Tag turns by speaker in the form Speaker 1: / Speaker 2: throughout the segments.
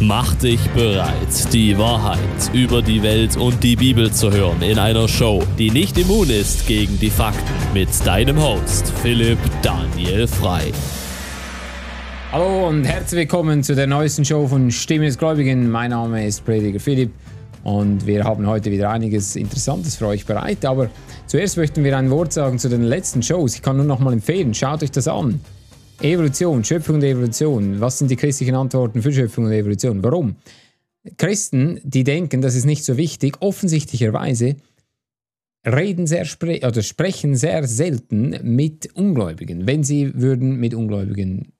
Speaker 1: Mach dich bereit, die Wahrheit über die Welt und die Bibel zu hören in einer Show, die nicht immun ist gegen die Fakten mit deinem Host Philipp Daniel Frei.
Speaker 2: Hallo und herzlich willkommen zu der neuesten Show von Stimme des Gläubigen. Mein Name ist Prediger Philipp und wir haben heute wieder einiges Interessantes für euch bereit. Aber zuerst möchten wir ein Wort sagen zu den letzten Shows. Ich kann nur noch mal empfehlen, schaut euch das an. Evolution, Schöpfung und Evolution. Was sind die christlichen Antworten für Schöpfung und Evolution? Warum? Christen, die denken, das ist nicht so wichtig, offensichtlicherweise reden sehr spre oder sprechen sehr selten mit Ungläubigen. Wenn sie würden mit Ungläubigen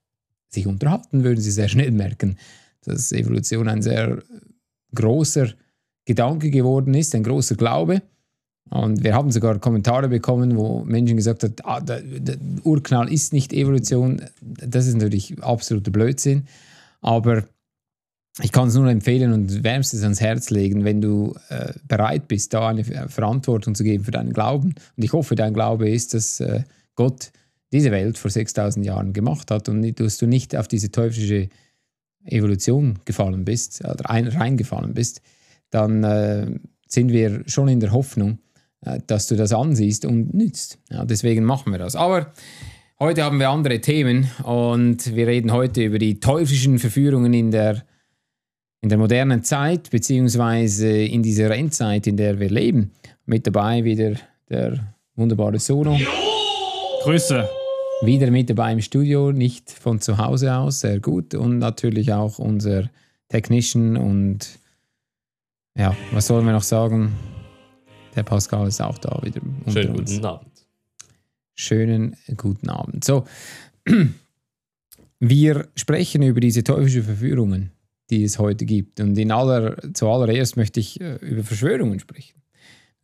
Speaker 2: sich unterhalten, würden sie sehr schnell merken, dass Evolution ein sehr großer Gedanke geworden ist, ein großer Glaube. Und wir haben sogar Kommentare bekommen, wo Menschen gesagt haben, ah, der, der, Urknall ist nicht Evolution. Das ist natürlich absoluter Blödsinn. Aber ich kann es nur empfehlen und wärmstens ans Herz legen, wenn du äh, bereit bist, da eine Verantwortung zu geben für deinen Glauben. Und ich hoffe, dein Glaube ist, dass äh, Gott diese Welt vor 6000 Jahren gemacht hat und dass du nicht auf diese teuflische Evolution gefallen bist oder ein, reingefallen bist, dann äh, sind wir schon in der Hoffnung, dass du das ansiehst und nützt. Ja, deswegen machen wir das. Aber heute haben wir andere Themen und wir reden heute über die teuflischen Verführungen in der, in der modernen Zeit, beziehungsweise in dieser Endzeit, in der wir leben. Mit dabei wieder der wunderbare Sono.
Speaker 3: Grüße.
Speaker 2: Wieder mit dabei im Studio, nicht von zu Hause aus, sehr gut. Und natürlich auch unser Technician und ja, was sollen wir noch sagen? Der Pascal ist auch da wieder.
Speaker 1: Schönen uns. guten Abend.
Speaker 2: Schönen guten Abend. So, wir sprechen über diese teuflischen Verführungen, die es heute gibt. Und in aller, zuallererst möchte ich äh, über Verschwörungen sprechen.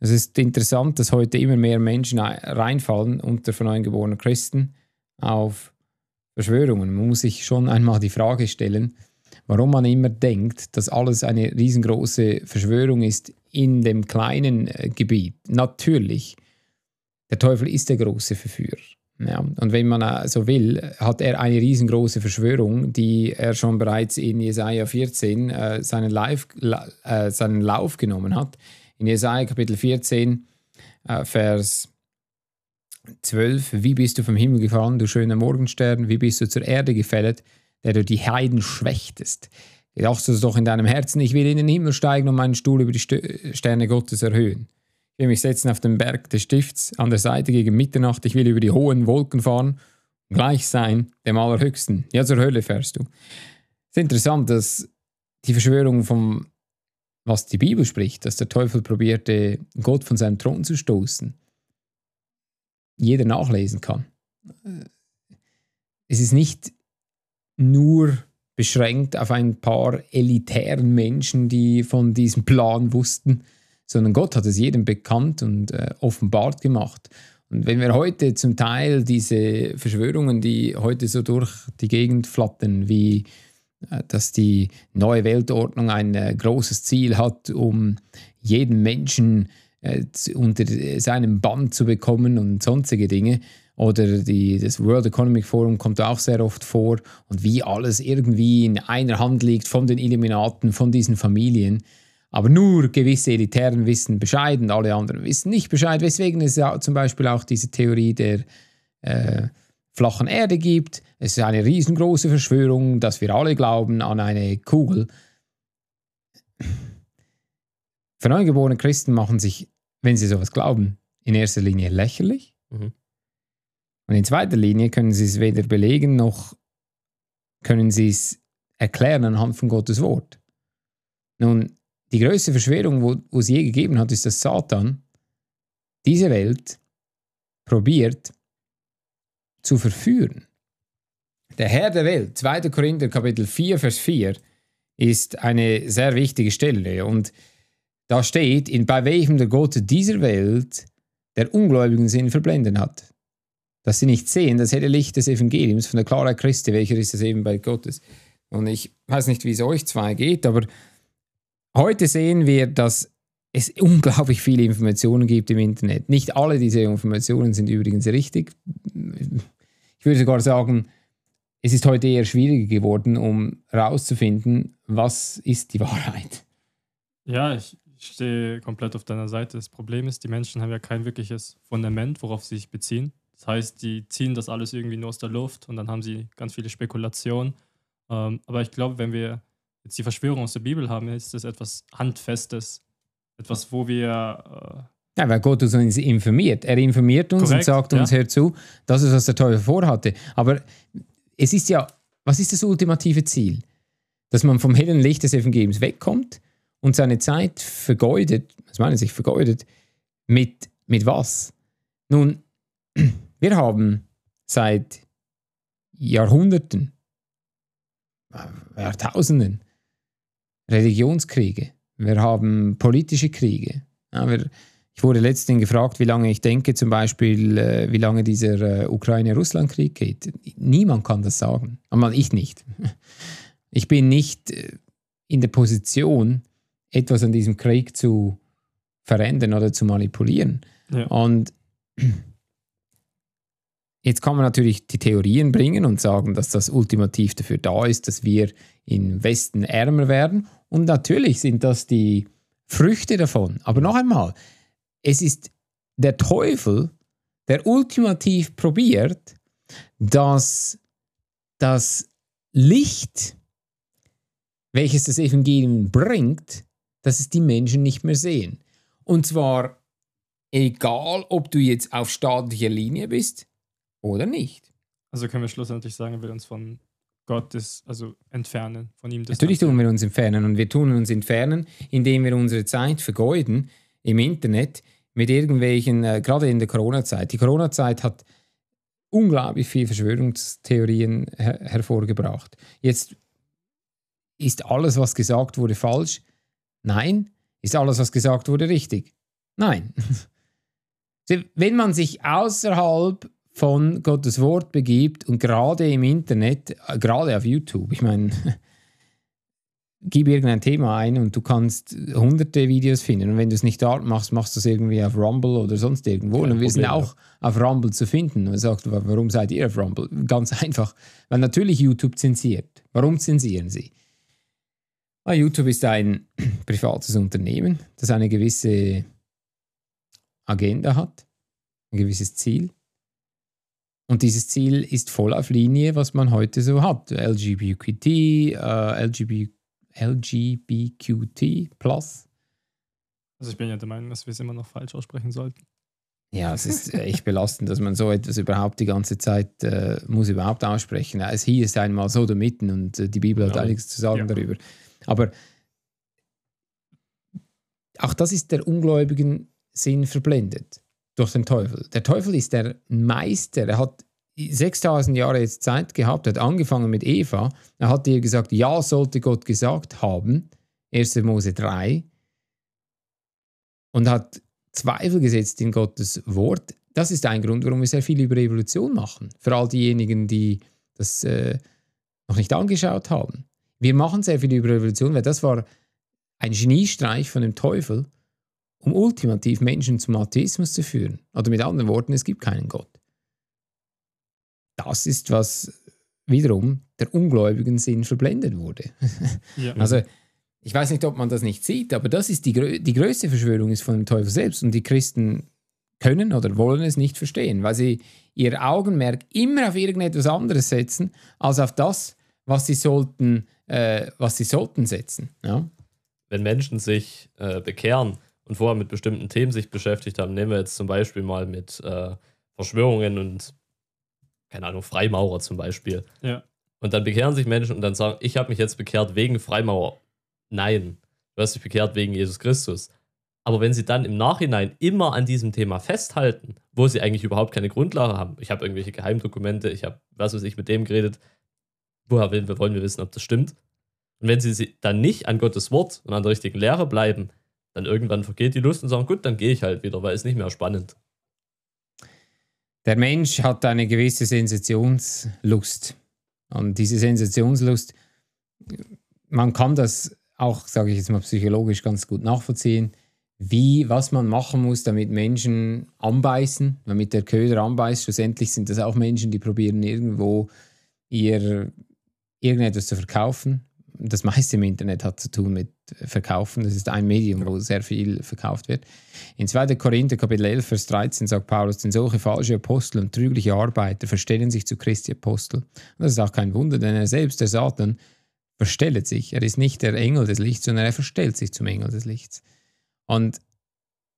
Speaker 2: Es ist interessant, dass heute immer mehr Menschen reinfallen unter von neugeborenen Christen auf Verschwörungen. Man muss sich schon einmal die Frage stellen, warum man immer denkt, dass alles eine riesengroße Verschwörung ist in dem kleinen äh, Gebiet. Natürlich, der Teufel ist der große Verführer. Ja, und wenn man äh, so will, hat er eine riesengroße Verschwörung, die er schon bereits in Jesaja 14 äh, seinen, Live, äh, seinen Lauf genommen hat. In Jesaja Kapitel 14, äh, Vers 12: Wie bist du vom Himmel gefallen, du schöner Morgenstern? Wie bist du zur Erde gefällt? der du die Heiden schwächtest. Gedacht du es doch in deinem Herzen, ich will in den Himmel steigen und meinen Stuhl über die Sterne Gottes erhöhen. Ich will mich setzen auf den Berg des Stifts an der Seite gegen Mitternacht, ich will über die hohen Wolken fahren und gleich sein dem Allerhöchsten. Ja, zur Hölle fährst du. Es ist interessant, dass die Verschwörung vom, was die Bibel spricht, dass der Teufel probierte, Gott von seinem Thron zu stoßen, jeder nachlesen kann. Es ist nicht nur beschränkt auf ein paar elitären Menschen, die von diesem Plan wussten, sondern Gott hat es jedem bekannt und äh, offenbart gemacht. Und wenn wir heute zum Teil diese Verschwörungen, die heute so durch die Gegend flattern, wie äh, dass die neue Weltordnung ein äh, großes Ziel hat, um jeden Menschen äh, unter seinem Bann zu bekommen und sonstige Dinge, oder die, das World Economic Forum kommt auch sehr oft vor und wie alles irgendwie in einer Hand liegt von den Illuminaten, von diesen Familien. Aber nur gewisse Elitären wissen Bescheid und alle anderen wissen nicht Bescheid. Weswegen es ja zum Beispiel auch diese Theorie der äh, flachen Erde gibt. Es ist eine riesengroße Verschwörung, dass wir alle glauben an eine Kugel. Für neugeborene Christen machen sich, wenn sie sowas glauben, in erster Linie lächerlich. Mhm. Und in zweiter Linie können sie es weder belegen noch können sie es erklären anhand von Gottes Wort. Nun, die größte Verschwörung, wo es je gegeben hat, ist, dass Satan diese Welt probiert zu verführen. Der Herr der Welt, 2. Korinther Kapitel 4, Vers 4, ist eine sehr wichtige Stelle. Und da steht, in bei welchem der Gott dieser Welt der ungläubigen Sinn verblendet hat dass sie nicht sehen, das helle Licht des Evangeliums von der Klarheit Christi, welcher ist das eben bei Gottes. Und ich weiß nicht, wie es euch zwei geht, aber heute sehen wir, dass es unglaublich viele Informationen gibt im Internet. Nicht alle diese Informationen sind übrigens richtig. Ich würde sogar sagen, es ist heute eher schwieriger geworden, um herauszufinden, was ist die Wahrheit.
Speaker 3: Ja, ich stehe komplett auf deiner Seite. Das Problem ist, die Menschen haben ja kein wirkliches Fundament, worauf sie sich beziehen. Das heißt, die ziehen das alles irgendwie nur aus der Luft und dann haben sie ganz viele Spekulationen. Ähm, aber ich glaube, wenn wir jetzt die Verschwörung aus der Bibel haben, ist das etwas Handfestes. Etwas, wo wir.
Speaker 2: Äh ja, weil Gott uns informiert. Er informiert uns korrekt, und sagt uns, ja. hör zu, das ist, was der Teufel vorhatte. Aber es ist ja, was ist das ultimative Ziel? Dass man vom hellen Licht des Evangeliums wegkommt und seine Zeit vergeudet, was meinen sich vergeudet, mit, mit was? Nun, wir haben seit Jahrhunderten, Jahrtausenden Religionskriege, wir haben politische Kriege. Ja, wir, ich wurde letztens gefragt, wie lange ich denke, zum Beispiel, äh, wie lange dieser äh, Ukraine-Russland-Krieg geht. Niemand kann das sagen. Aber ich nicht. Ich bin nicht äh, in der Position, etwas an diesem Krieg zu verändern oder zu manipulieren. Ja. Und jetzt kann man natürlich die Theorien bringen und sagen, dass das ultimativ dafür da ist, dass wir im Westen ärmer werden. Und natürlich sind das die Früchte davon. Aber noch einmal, es ist der Teufel, der ultimativ probiert, dass das Licht, welches das Evangelium bringt, dass es die Menschen nicht mehr sehen. Und zwar egal, ob du jetzt auf staatlicher Linie bist oder nicht.
Speaker 3: Also können wir schlussendlich sagen, wir uns von Gott ist, also entfernen, von ihm.
Speaker 2: Natürlich tun wir uns entfernen und wir tun uns entfernen, indem wir unsere Zeit vergeuden im Internet, mit irgendwelchen, äh, gerade in der Corona-Zeit. Die Corona-Zeit hat unglaublich viele Verschwörungstheorien her hervorgebracht. Jetzt ist alles, was gesagt wurde, falsch? Nein. Ist alles, was gesagt wurde, richtig? Nein. Wenn man sich außerhalb von Gottes Wort begibt und gerade im Internet, äh, gerade auf YouTube, ich meine, gib irgendein Thema ein und du kannst hunderte Videos finden. Und wenn du es nicht dort machst, machst du es irgendwie auf Rumble oder sonst irgendwo. Kein und wir sind auch auf Rumble zu finden. Und sagst, warum seid ihr auf Rumble? Ganz einfach, weil natürlich YouTube zensiert. Warum zensieren sie? Weil YouTube ist ein privates Unternehmen, das eine gewisse Agenda hat, ein gewisses Ziel. Und dieses Ziel ist voll auf Linie, was man heute so hat. LGBTQ, äh, LGBT LGBTQ+.
Speaker 3: Also ich bin ja der Meinung, dass wir es immer noch falsch aussprechen sollten.
Speaker 2: Ja, es ist echt belastend, dass man so etwas überhaupt die ganze Zeit äh, muss überhaupt aussprechen. Es hier ist einmal so da mitten und äh, die Bibel hat ja. einiges zu sagen ja. darüber. Aber auch das ist der ungläubigen Sinn verblendet durch den Teufel. Der Teufel ist der Meister. Er hat 6000 Jahre jetzt Zeit gehabt, hat angefangen mit Eva. Er hat ihr gesagt, ja, sollte Gott gesagt haben, 1. Mose 3, und hat Zweifel gesetzt in Gottes Wort. Das ist ein Grund, warum wir sehr viel über Evolution machen. Für all diejenigen, die das äh, noch nicht angeschaut haben. Wir machen sehr viel über Evolution, weil das war ein Geniestreich von dem Teufel, um ultimativ Menschen zum Atheismus zu führen. Oder mit anderen Worten, es gibt keinen Gott das ist, was wiederum der ungläubigen Sinn verblendet wurde. Ja. Also ich weiß nicht, ob man das nicht sieht, aber das ist die, die größte Verschwörung ist von dem Teufel selbst und die Christen können oder wollen es nicht verstehen, weil sie ihr Augenmerk immer auf irgendetwas anderes setzen, als auf das, was sie sollten, äh, was sie sollten setzen. Ja?
Speaker 1: Wenn Menschen sich äh, bekehren und vorher mit bestimmten Themen sich beschäftigt haben, nehmen wir jetzt zum Beispiel mal mit äh, Verschwörungen und keine Ahnung, Freimaurer zum Beispiel.
Speaker 3: Ja.
Speaker 1: Und dann bekehren sich Menschen und dann sagen, ich habe mich jetzt bekehrt wegen Freimaurer. Nein, du hast dich bekehrt wegen Jesus Christus. Aber wenn sie dann im Nachhinein immer an diesem Thema festhalten, wo sie eigentlich überhaupt keine Grundlage haben, ich habe irgendwelche Geheimdokumente, ich habe, was weiß ich, mit dem geredet, woher wollen wir wissen, ob das stimmt? Und wenn sie dann nicht an Gottes Wort und an der richtigen Lehre bleiben, dann irgendwann vergeht die Lust und sagen, gut, dann gehe ich halt wieder, weil es nicht mehr spannend.
Speaker 2: Der Mensch hat eine gewisse Sensationslust. Und diese Sensationslust, man kann das auch, sage ich jetzt mal psychologisch, ganz gut nachvollziehen, wie, was man machen muss, damit Menschen anbeißen, damit der Köder anbeißt. Schlussendlich sind das auch Menschen, die probieren irgendwo ihr irgendetwas zu verkaufen. Das meiste im Internet hat zu tun mit Verkaufen. Das ist ein Medium, wo sehr viel verkauft wird. In 2. Korinther Kapitel 11, Vers 13 sagt Paulus, denn solche falsche Apostel und trügliche Arbeiter verstellen sich zu Christi Apostel. Und das ist auch kein Wunder, denn er selbst, der Satan, verstellt sich. Er ist nicht der Engel des Lichts, sondern er verstellt sich zum Engel des Lichts. Und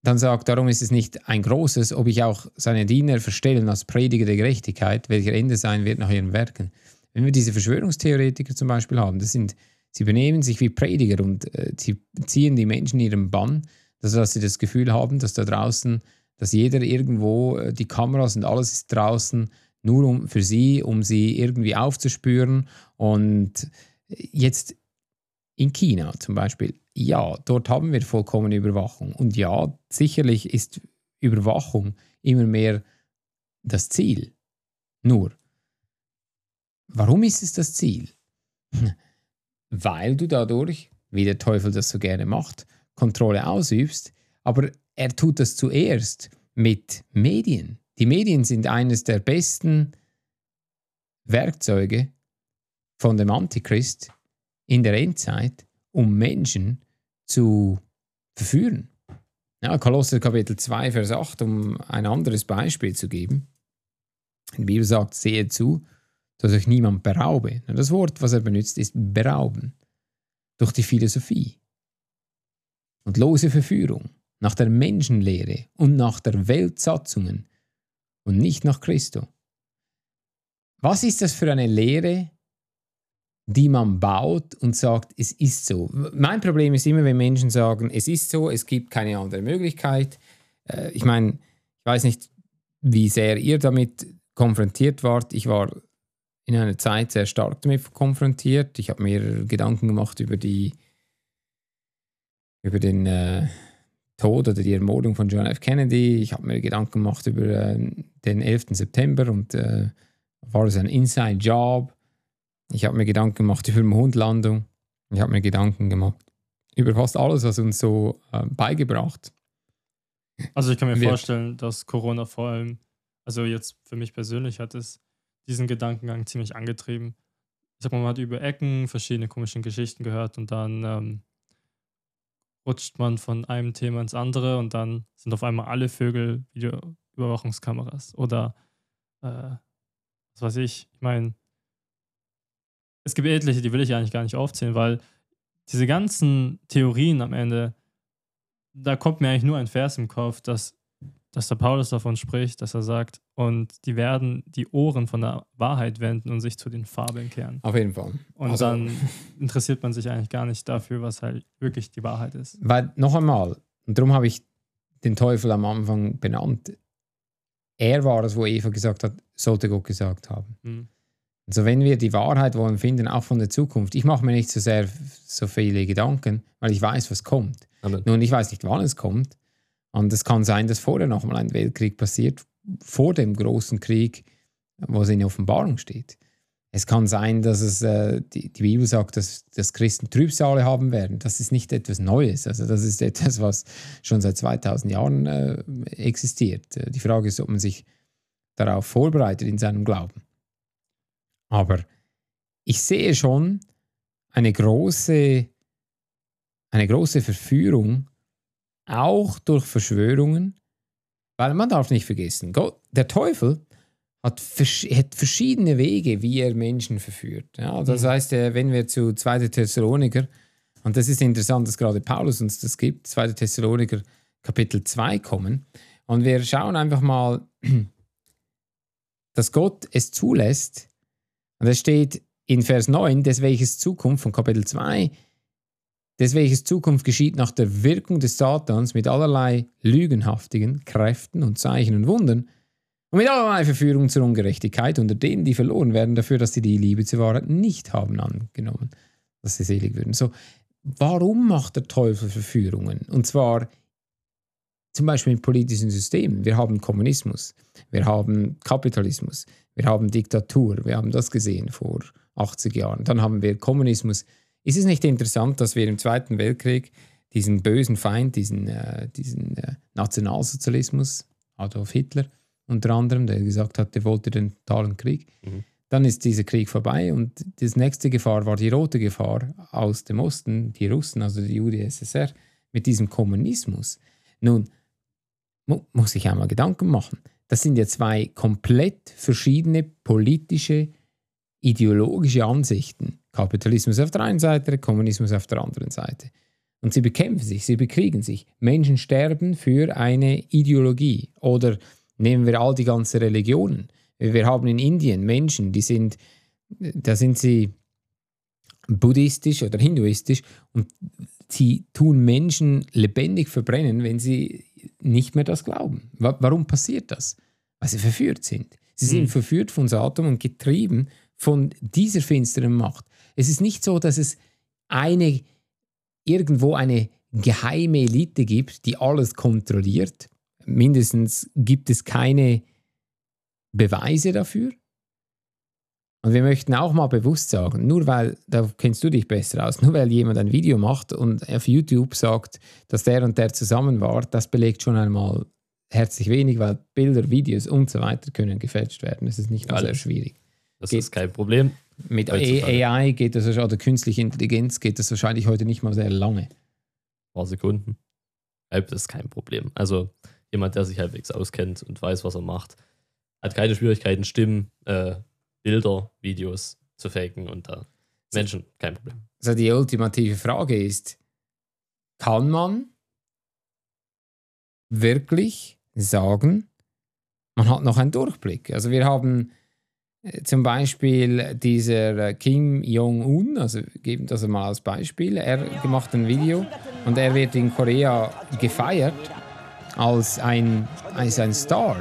Speaker 2: dann sagt, darum ist es nicht ein großes, ob ich auch seine Diener verstellen als Prediger der Gerechtigkeit, welcher Ende sein wird nach ihren Werken. Wenn wir diese Verschwörungstheoretiker zum Beispiel haben, das sind, sie benehmen sich wie Prediger und äh, sie ziehen die Menschen in ihren Bann, dass sie das Gefühl haben, dass da draußen, dass jeder irgendwo, äh, die Kameras und alles ist draußen, nur um, für sie, um sie irgendwie aufzuspüren. Und jetzt in China zum Beispiel, ja, dort haben wir vollkommene Überwachung. Und ja, sicherlich ist Überwachung immer mehr das Ziel. Nur, warum ist es das Ziel? Weil du dadurch, wie der Teufel das so gerne macht, Kontrolle ausübst, aber er tut das zuerst mit Medien. Die Medien sind eines der besten Werkzeuge von dem Antichrist in der Endzeit, um Menschen zu verführen. Ja, Kolosser Kapitel 2, Vers 8, um ein anderes Beispiel zu geben. Die Bibel sagt, sehe zu, dass euch niemand beraube. Das Wort, was er benutzt, ist berauben. Durch die Philosophie und lose Verführung nach der Menschenlehre und nach der Weltsatzungen und nicht nach Christo. Was ist das für eine Lehre, die man baut und sagt, es ist so. Mein Problem ist immer, wenn Menschen sagen, es ist so, es gibt keine andere Möglichkeit. Äh, ich meine, ich weiß nicht, wie sehr ihr damit konfrontiert wart. Ich war in einer Zeit sehr stark damit konfrontiert. Ich habe mir Gedanken gemacht über die über den äh, Tod oder die Ermordung von John F. Kennedy. Ich habe mir Gedanken gemacht über äh, den 11. September und äh, war es ein Inside Job ich habe mir Gedanken gemacht über die Mondlandung. Ich habe mir Gedanken gemacht über fast alles, was uns so äh, beigebracht.
Speaker 3: Also ich kann mir wird. vorstellen, dass Corona vor allem, also jetzt für mich persönlich hat es diesen Gedankengang ziemlich angetrieben. Ich mal, man hat über Ecken verschiedene komische Geschichten gehört und dann ähm, rutscht man von einem Thema ins andere und dann sind auf einmal alle Vögel Videoüberwachungskameras oder äh, was weiß ich. Ich meine, es gibt etliche, die will ich eigentlich gar nicht aufzählen, weil diese ganzen Theorien am Ende, da kommt mir eigentlich nur ein Vers im Kopf, dass, dass der Paulus davon spricht, dass er sagt, und die werden die Ohren von der Wahrheit wenden und sich zu den Fabeln kehren.
Speaker 2: Auf jeden Fall.
Speaker 3: Und also, dann interessiert man sich eigentlich gar nicht dafür, was halt wirklich die Wahrheit ist.
Speaker 2: Weil, noch einmal, und darum habe ich den Teufel am Anfang benannt, er war es, wo Eva gesagt hat, sollte Gott gesagt haben. Mhm. Also wenn wir die Wahrheit wollen finden, auch von der Zukunft, ich mache mir nicht so sehr so viele Gedanken, weil ich weiß, was kommt. Amen. Nun, ich weiß nicht, wann es kommt. Und es kann sein, dass vorher noch mal ein Weltkrieg passiert, vor dem großen Krieg, wo es in der Offenbarung steht. Es kann sein, dass es, äh, die, die, Bibel sagt, dass, dass Christen Trübsale haben werden. Das ist nicht etwas Neues. Also das ist etwas, was schon seit 2000 Jahren äh, existiert. Die Frage ist, ob man sich darauf vorbereitet in seinem Glauben. Aber ich sehe schon eine große, eine große Verführung, auch durch Verschwörungen, weil man darf nicht vergessen, Gott, der Teufel hat, hat verschiedene Wege, wie er Menschen verführt. Ja, das mhm. heißt, äh, wenn wir zu 2. Thessaloniker, und das ist interessant, dass gerade Paulus uns das gibt, 2. Thessaloniker Kapitel 2 kommen, und wir schauen einfach mal, dass Gott es zulässt, und es steht in Vers 9, des welches Zukunft von Kapitel 2, des welches Zukunft geschieht nach der Wirkung des Satans mit allerlei lügenhaftigen Kräften und Zeichen und Wundern und mit allerlei Verführung zur Ungerechtigkeit unter denen, die verloren werden, dafür, dass sie die Liebe zur Wahrheit nicht haben angenommen, dass sie selig würden. So, warum macht der Teufel Verführungen? Und zwar zum Beispiel in politischen Systemen. Wir haben Kommunismus, wir haben Kapitalismus, wir haben Diktatur, wir haben das gesehen vor 80 Jahren. Dann haben wir Kommunismus. Ist es nicht interessant, dass wir im Zweiten Weltkrieg diesen bösen Feind, diesen, äh, diesen äh, Nationalsozialismus, Adolf Hitler unter anderem, der gesagt hat, der wollte den totalen Krieg, mhm. dann ist dieser Krieg vorbei und das nächste Gefahr war die rote Gefahr aus dem Osten, die Russen, also die UdSSR, mit diesem Kommunismus. Nun, mu muss ich einmal Gedanken machen. Das sind ja zwei komplett verschiedene politische, ideologische Ansichten. Kapitalismus auf der einen Seite, Kommunismus auf der anderen Seite. Und sie bekämpfen sich, sie bekriegen sich. Menschen sterben für eine Ideologie. Oder nehmen wir all die ganzen Religionen. Wir haben in Indien Menschen, die sind, da sind sie buddhistisch oder hinduistisch und sie tun Menschen lebendig verbrennen, wenn sie nicht mehr das glauben. Warum passiert das? Weil sie verführt sind. Sie sind hm. verführt von Satan und getrieben von dieser finsteren Macht. Es ist nicht so, dass es eine irgendwo eine geheime Elite gibt, die alles kontrolliert. Mindestens gibt es keine Beweise dafür. Und wir möchten auch mal bewusst sagen, nur weil, da kennst du dich besser aus, nur weil jemand ein Video macht und auf YouTube sagt, dass der und der zusammen war, das belegt schon einmal herzlich wenig, weil Bilder, Videos und so weiter können gefälscht werden. Das ist nicht sehr schwierig.
Speaker 1: Das geht, ist kein Problem.
Speaker 2: Mit AI geht das, oder künstliche Intelligenz geht das wahrscheinlich heute nicht mal sehr lange.
Speaker 1: Ein paar Sekunden. Das ist kein Problem. Also jemand, der sich halbwegs auskennt und weiß, was er macht, hat keine Schwierigkeiten, Stimmen, äh, Bilder, Videos zu faken und da Menschen, kein Problem.
Speaker 2: Also die ultimative Frage ist, kann man wirklich sagen, man hat noch einen Durchblick? Also wir haben äh, zum Beispiel dieser äh, Kim Jong-un, also geben das mal als Beispiel, er macht ein Video und er wird in Korea gefeiert als ein, als ein Star.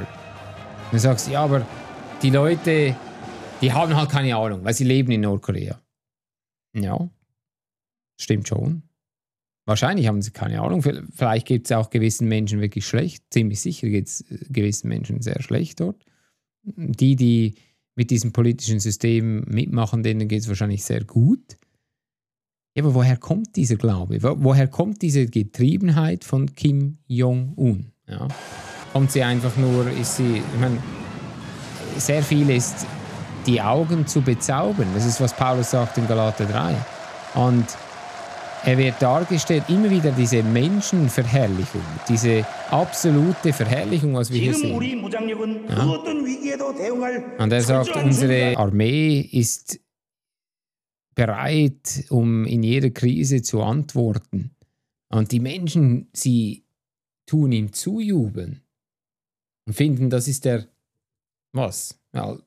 Speaker 2: Dann sagst du, ja, aber die Leute, die haben halt keine Ahnung, weil sie leben in Nordkorea. Ja, stimmt schon. Wahrscheinlich haben sie keine Ahnung. Vielleicht geht es auch gewissen Menschen wirklich schlecht. Ziemlich sicher geht es äh, gewissen Menschen sehr schlecht dort. Die, die mit diesem politischen System mitmachen, denen geht es wahrscheinlich sehr gut. Ja, aber woher kommt dieser Glaube? Woher kommt diese Getriebenheit von Kim Jong-un? Ja kommt sie einfach nur, ist sie, ich meine, sehr viel ist die Augen zu bezaubern. Das ist, was Paulus sagt in Galater 3. Und er wird dargestellt, immer wieder diese Menschenverherrlichung, diese absolute Verherrlichung, was wir hier sehen. Ja. Und er sagt, unsere Armee ist bereit, um in jeder Krise zu antworten. Und die Menschen, sie tun ihm zujubeln und finden, das ist der, was? Ja,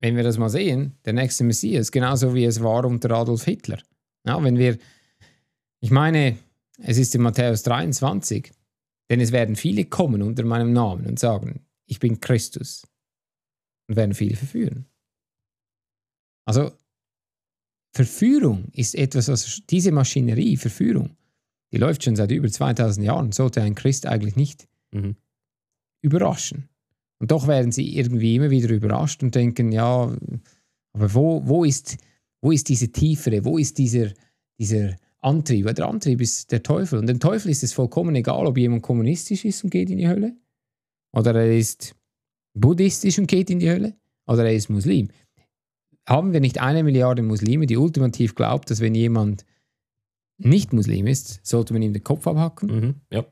Speaker 2: wenn wir das mal sehen, der nächste Messias, genauso wie es war unter Adolf Hitler. Ja, wenn wir, ich meine, es ist in Matthäus 23, denn es werden viele kommen unter meinem Namen und sagen, ich bin Christus und werden viele verführen. Also Verführung ist etwas, was diese Maschinerie, Verführung, die läuft schon seit über 2000 Jahren, sollte ein Christ eigentlich nicht mhm überraschen. Und doch werden sie irgendwie immer wieder überrascht und denken, ja, aber wo, wo, ist, wo ist diese Tiefere, wo ist dieser, dieser Antrieb? Der Antrieb ist der Teufel. Und dem Teufel ist es vollkommen egal, ob jemand kommunistisch ist und geht in die Hölle, oder er ist buddhistisch und geht in die Hölle, oder er ist Muslim. Haben wir nicht eine Milliarde Muslime, die ultimativ glaubt, dass wenn jemand nicht Muslim ist, sollte man ihm den Kopf abhacken?
Speaker 1: Mhm, ja.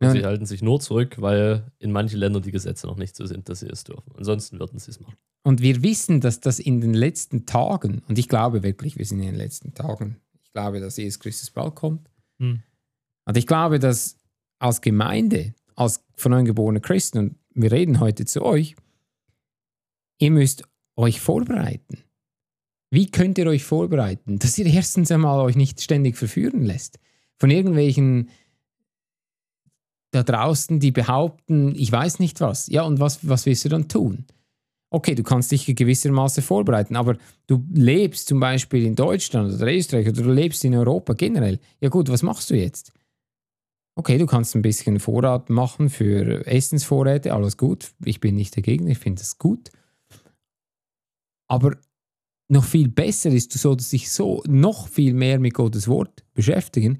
Speaker 1: Und sie halten sich nur zurück, weil in manchen Ländern die Gesetze noch nicht so sind, dass sie es dürfen. Ansonsten würden sie es machen.
Speaker 2: Und wir wissen, dass das in den letzten Tagen, und ich glaube wirklich, wir sind in den letzten Tagen, ich glaube, dass Jesus Christus bald kommt. Hm. Und ich glaube, dass als Gemeinde, als von neuem geborene Christen, und wir reden heute zu euch, ihr müsst euch vorbereiten. Wie könnt ihr euch vorbereiten? Dass ihr erstens einmal euch nicht ständig verführen lässt von irgendwelchen da draußen, die behaupten, ich weiß nicht was. Ja, und was, was willst du dann tun? Okay, du kannst dich gewissermaßen vorbereiten, aber du lebst zum Beispiel in Deutschland oder Österreich oder du lebst in Europa generell. Ja gut, was machst du jetzt? Okay, du kannst ein bisschen Vorrat machen für Essensvorräte, alles gut. Ich bin nicht dagegen, ich finde das gut. Aber noch viel besser ist, du solltest dich so noch viel mehr mit Gottes Wort beschäftigen,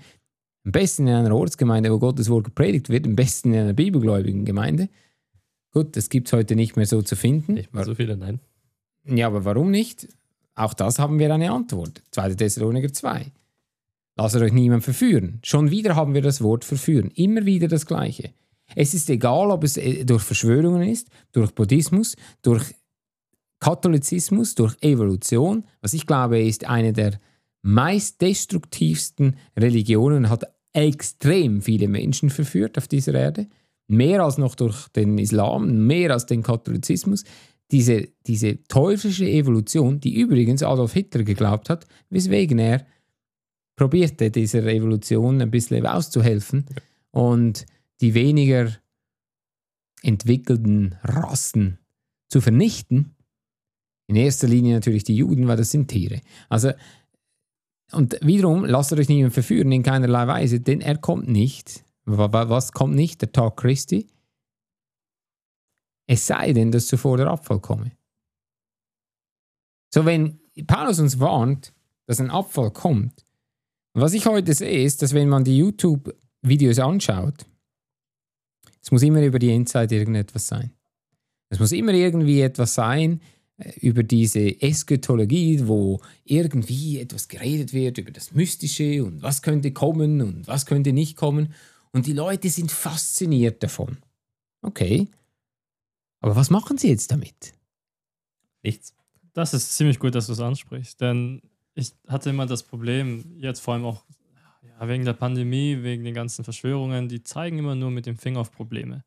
Speaker 2: am besten in einer Ortsgemeinde, wo Gottes Wort gepredigt wird, am besten in einer bibelgläubigen Gemeinde. Gut, das gibt es heute nicht mehr so zu finden.
Speaker 1: Nicht mal so viele, nein.
Speaker 2: Ja, aber warum nicht? Auch das haben wir eine Antwort. 2. Thessaloniker 2. Lasst euch niemand verführen. Schon wieder haben wir das Wort verführen. Immer wieder das Gleiche. Es ist egal, ob es äh, durch Verschwörungen ist, durch Buddhismus, durch Katholizismus, durch Evolution. Was ich glaube, ist eine der meist destruktivsten Religionen, hat extrem viele Menschen verführt auf dieser Erde. Mehr als noch durch den Islam, mehr als den Katholizismus. Diese, diese teuflische Evolution, die übrigens Adolf Hitler geglaubt hat, weswegen er probierte, dieser Evolution ein bisschen auszuhelfen und die weniger entwickelten Rassen zu vernichten. In erster Linie natürlich die Juden, weil das sind Tiere. Also, und wiederum, lasst euch niemand verführen in keinerlei Weise, denn er kommt nicht. Was kommt nicht? Der Tag Christi. Es sei denn, dass zuvor der Abfall komme. So, wenn Paulus uns warnt, dass ein Abfall kommt, was ich heute sehe, ist, dass wenn man die YouTube-Videos anschaut, es muss immer über die Endzeit irgendetwas sein. Es muss immer irgendwie etwas sein über diese Eschatologie, wo irgendwie etwas geredet wird über das Mystische und was könnte kommen und was könnte nicht kommen. Und die Leute sind fasziniert davon. Okay. Aber was machen sie jetzt damit?
Speaker 1: Nichts.
Speaker 3: Das ist ziemlich gut, dass du es ansprichst, denn ich hatte immer das Problem, jetzt vor allem auch ja, wegen der Pandemie, wegen den ganzen Verschwörungen, die zeigen immer nur mit dem Finger auf Probleme.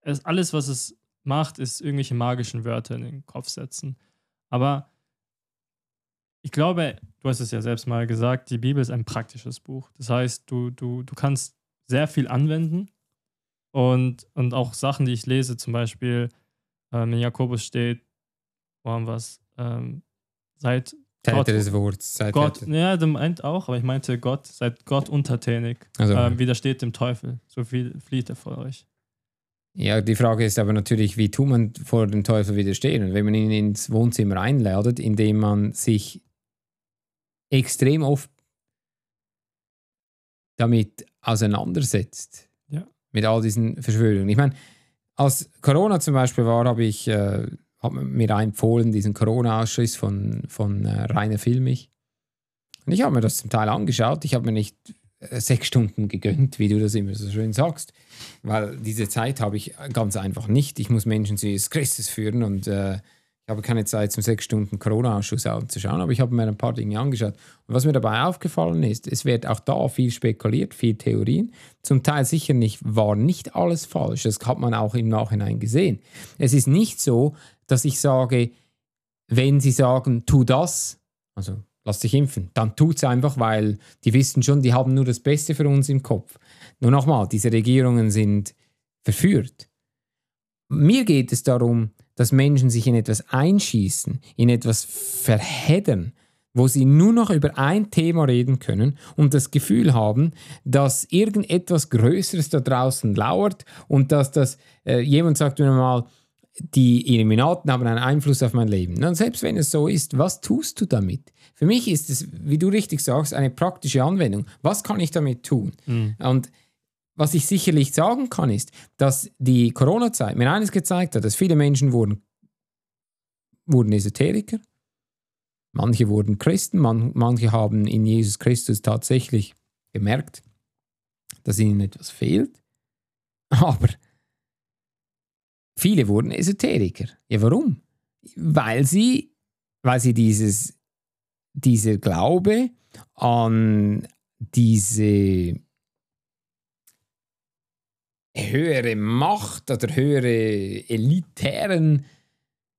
Speaker 3: Es, alles, was es macht, ist irgendwelche magischen Wörter in den Kopf setzen. Aber ich glaube, du hast es ja selbst mal gesagt, die Bibel ist ein praktisches Buch. Das heißt, du, du, du kannst sehr viel anwenden und, und auch Sachen, die ich lese, zum Beispiel ähm, in Jakobus steht, wo haben wir es? Ähm, seit
Speaker 2: Täter des Wortes. Seid
Speaker 3: Gott,
Speaker 2: Täter.
Speaker 3: ja, du meint auch, aber ich meinte Gott, seid Gott untertänig.
Speaker 2: Also,
Speaker 3: Ähm, widersteht dem Teufel. So viel flieht er vor euch.
Speaker 2: Ja, die Frage ist aber natürlich, wie tut man vor dem Teufel widerstehen? Und wenn man ihn ins Wohnzimmer einladet, indem man sich extrem oft damit auseinandersetzt,
Speaker 3: Ja.
Speaker 2: mit all diesen Verschwörungen. Ich meine, als Corona zum Beispiel war, habe ich äh, man mir empfohlen, diesen Corona-Ausschuss von, von äh, Rainer Filmich. Und ich habe mir das zum Teil angeschaut. Ich habe mir nicht sechs Stunden gegönnt, wie du das immer so schön sagst, weil diese Zeit habe ich ganz einfach nicht. Ich muss Menschen zu Jesus Christus führen und äh, ich habe keine Zeit, zum sechs Stunden Corona-Ausschuss anzuschauen, aber ich habe mir ein paar Dinge angeschaut. Und was mir dabei aufgefallen ist, es wird auch da viel spekuliert, viel Theorien. Zum Teil sicher nicht, war nicht alles falsch. Das hat man auch im Nachhinein gesehen. Es ist nicht so, dass ich sage, wenn sie sagen, tu das, also lass dich impfen, dann tut es einfach, weil die wissen schon, die haben nur das Beste für uns im Kopf. Nur nochmal, diese Regierungen sind verführt. Mir geht es darum, dass Menschen sich in etwas einschießen, in etwas verheddern, wo sie nur noch über ein Thema reden können und das Gefühl haben, dass irgendetwas Größeres da draußen lauert und dass das, äh, jemand sagt mir mal, die Illuminaten haben einen Einfluss auf mein Leben. Und selbst wenn es so ist, was tust du damit? Für mich ist es, wie du richtig sagst, eine praktische Anwendung. Was kann ich damit tun? Und was ich sicherlich sagen kann, ist, dass die Corona-Zeit mir eines gezeigt hat, dass viele Menschen wurden, wurden Esoteriker, manche wurden Christen, man, manche haben in Jesus Christus tatsächlich gemerkt, dass ihnen etwas fehlt, aber viele wurden Esoteriker. Ja, warum? Weil sie, weil sie dieses, dieser Glaube an diese höhere Macht oder höhere Elitären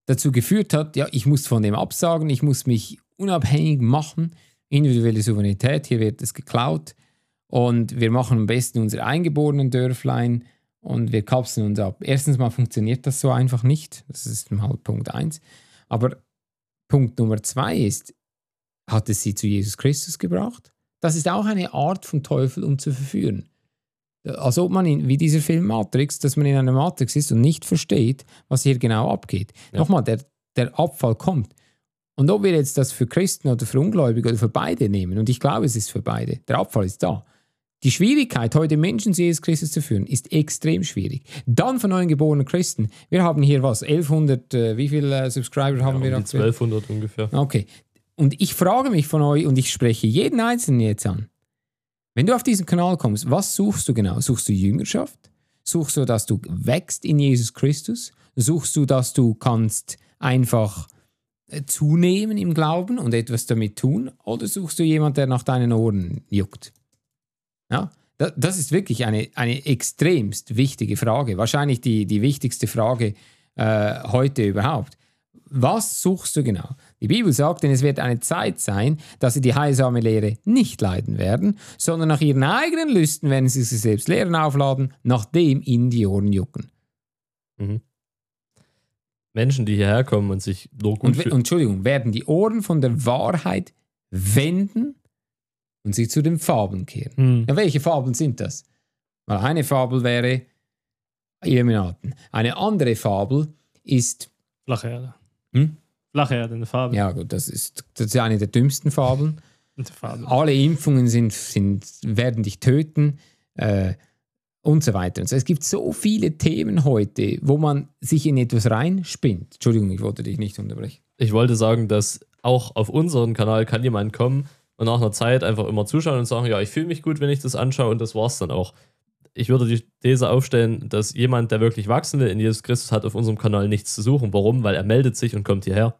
Speaker 2: dazu geführt hat, ja, ich muss von dem absagen, ich muss mich unabhängig machen, individuelle Souveränität, hier wird es geklaut und wir machen am besten unsere eingeborenen Dörflein und wir kapseln uns ab. Erstens mal funktioniert das so einfach nicht, das ist mal Punkt eins. Aber Punkt Nummer zwei ist, hat es sie zu Jesus Christus gebracht? Das ist auch eine Art von Teufel, um zu verführen als ob man in, wie dieser Film Matrix, dass man in einer Matrix ist und nicht versteht, was hier genau abgeht.
Speaker 1: Ja.
Speaker 2: Nochmal, der, der Abfall kommt. Und ob wir jetzt das für Christen oder für Ungläubige oder für beide nehmen, und ich glaube, es ist für beide, der Abfall ist da. Die Schwierigkeit, heute Menschen zu Jesus Christus zu führen, ist extrem schwierig. Dann von neuen geborenen Christen. Wir haben hier was, 1100, äh, wie viele äh, Subscriber haben
Speaker 1: um
Speaker 2: wir
Speaker 1: die
Speaker 2: aktuell?
Speaker 1: 1200 ungefähr.
Speaker 2: Okay. Und ich frage mich von euch und ich spreche jeden Einzelnen jetzt an. Wenn du auf diesen Kanal kommst, was suchst du genau? Suchst du Jüngerschaft? Suchst du, dass du wächst in Jesus Christus? Suchst du, dass du kannst einfach äh, zunehmen im Glauben und etwas damit tun? Oder suchst du jemanden, der nach deinen Ohren juckt? Ja, da- das ist wirklich eine, eine extremst wichtige Frage. Wahrscheinlich die, die wichtigste Frage äh, heute überhaupt. Was suchst du genau? Die Bibel sagt, denn es wird eine Zeit sein, dass sie die heilsame Lehre nicht leiden werden, sondern nach ihren eigenen Lüsten werden sie sich selbst Lehren aufladen, nachdem ihnen die Ohren jucken.
Speaker 1: Menschen, die hierher kommen und sich nur gut
Speaker 2: Und, Entschuldigung, werden die Ohren von der Wahrheit wenden und sich zu den Fabeln kehren.
Speaker 3: Hm.
Speaker 2: Ja, welche Fabeln sind das? Weil eine Fabel wäre Illuminaten. Eine andere Fabel ist,
Speaker 3: Flache Erde.
Speaker 2: Hm?
Speaker 3: Flache Erde, eine Farbe.
Speaker 2: ja gut, das ist, das ist eine der dümmsten Fabeln.
Speaker 3: Farbe.
Speaker 2: Alle Impfungen sind, sind, werden dich töten äh, und so weiter. Und so. Es gibt so viele Themen heute, wo man sich in etwas reinspinnt. Entschuldigung, ich wollte dich nicht unterbrechen.
Speaker 1: Ich wollte sagen, dass auch auf unseren Kanal kann jemand kommen und nach einer Zeit einfach immer zuschauen und sagen, ja, ich fühle mich gut, wenn ich das anschaue und das war's dann auch. Ich würde die These aufstellen, dass jemand, der wirklich wachsen will in Jesus Christus, hat auf unserem Kanal nichts zu suchen. Warum? Weil er meldet sich und kommt hierher.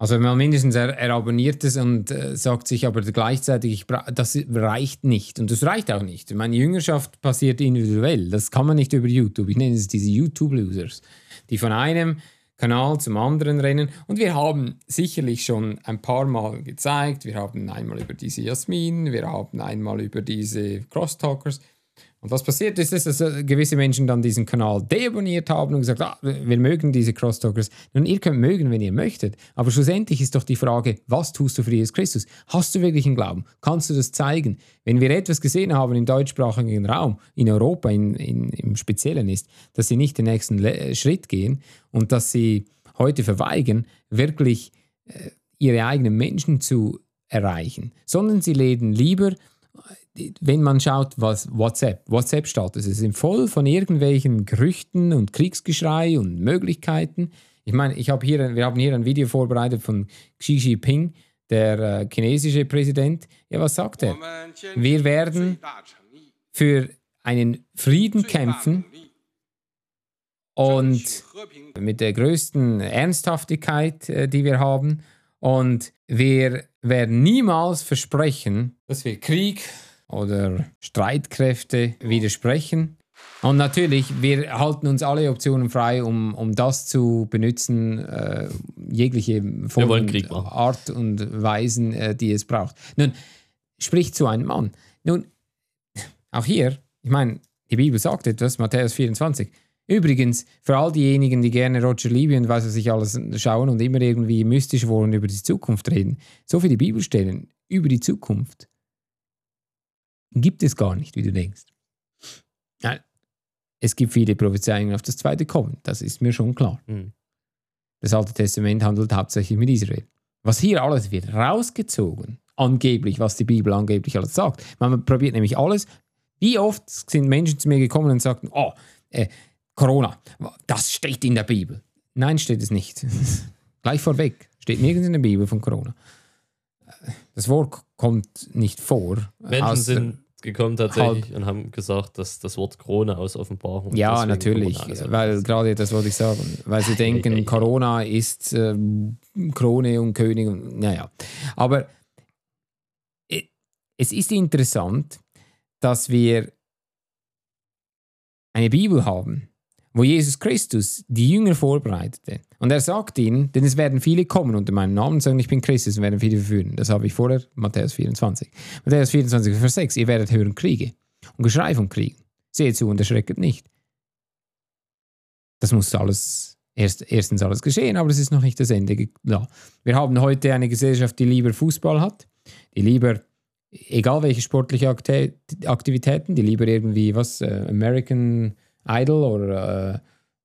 Speaker 2: Also mal mindestens er, er abonniert es und äh, sagt sich aber gleichzeitig, das reicht nicht. Und das reicht auch nicht. Meine Jüngerschaft passiert individuell. Das kann man nicht über YouTube. Ich nenne es diese YouTube-Losers, die von einem Kanal zum anderen rennen. Und wir haben sicherlich schon ein paar Mal gezeigt. Wir haben einmal über diese Jasmin, wir haben einmal über diese Crosstalkers. Und was passiert ist, ist, dass äh, gewisse Menschen dann diesen Kanal deabonniert haben und gesagt, ah, wir mögen diese Crosstalkers. Nun, ihr könnt mögen, wenn ihr möchtet. Aber schlussendlich ist doch die Frage, was tust du für Jesus Christus? Hast du wirklich einen Glauben? Kannst du das zeigen? Wenn wir etwas gesehen haben im deutschsprachigen Raum, in Europa in, in, im Speziellen ist, dass sie nicht den nächsten Le äh, Schritt gehen und dass sie heute verweigern, wirklich äh, ihre eigenen Menschen zu erreichen, sondern sie leben lieber wenn man schaut, was WhatsApp, WhatsApp-Status, es sind voll von irgendwelchen Gerüchten und Kriegsgeschrei und Möglichkeiten. Ich meine, ich habe hier, wir haben hier ein Video vorbereitet von Xi Jinping, der äh, chinesische Präsident. Ja, was sagt er?
Speaker 4: Wir werden
Speaker 2: Für einen Frieden kämpfen und mit der größten Ernsthaftigkeit, äh, die wir haben. Und wir werden niemals versprechen, dass wir Krieg oder Streitkräfte widersprechen. Und natürlich, wir halten uns alle Optionen frei, um, um das zu benutzen, äh, jegliche Form und. Art und Weisen, äh, die es braucht. Nun, sprich zu einem Mann. Nun, auch hier, ich meine, die Bibel sagt etwas, Matthäus 24. Übrigens, für all diejenigen, die gerne Roger Libby und weiß was ich alles schauen und immer irgendwie mystisch wollen über die Zukunft reden, so viele Bibelstellen über die Zukunft gibt es gar nicht, wie du denkst. Nein, es gibt viele Prophezeiungen auf das zweite Kommen, das ist mir schon klar.
Speaker 1: Hm.
Speaker 2: Das Alte Testament handelt hauptsächlich mit Israel. Was hier alles wird rausgezogen, angeblich, was die Bibel angeblich alles sagt. Man probiert nämlich alles. Wie oft sind Menschen zu mir gekommen und sagten, oh, äh, Corona, das steht in der Bibel. Nein, steht es nicht. Gleich vorweg, steht nirgends in der Bibel von Corona. Das Wort kommt nicht vor.
Speaker 1: Menschen sind gekommen tatsächlich und haben gesagt, dass das Wort Krone aus Offenbarung.
Speaker 2: Ja, natürlich,
Speaker 1: Corona
Speaker 2: weil gerade das wollte ich sagen, weil sie denken, Corona ist ähm, Krone und König und naja. Aber äh, es ist interessant, dass wir eine Bibel haben, wo Jesus Christus die Jünger vorbereitete. Und er sagt ihnen, denn es werden viele kommen unter meinem Namen und sagen, ich bin Christus und werden viele verführen. Das habe ich vorher, Matthäus 24. Matthäus 24, Vers 6, ihr werdet hören Kriege und Geschrei von Kriegen. Seht zu und erschrecket nicht. Das muss alles, erst, erstens alles geschehen, aber es ist noch nicht das Ende da. Wir haben heute eine Gesellschaft, die lieber Fußball hat, die lieber, egal welche sportliche Aktivitäten, die lieber irgendwie, was, äh, American Idol oder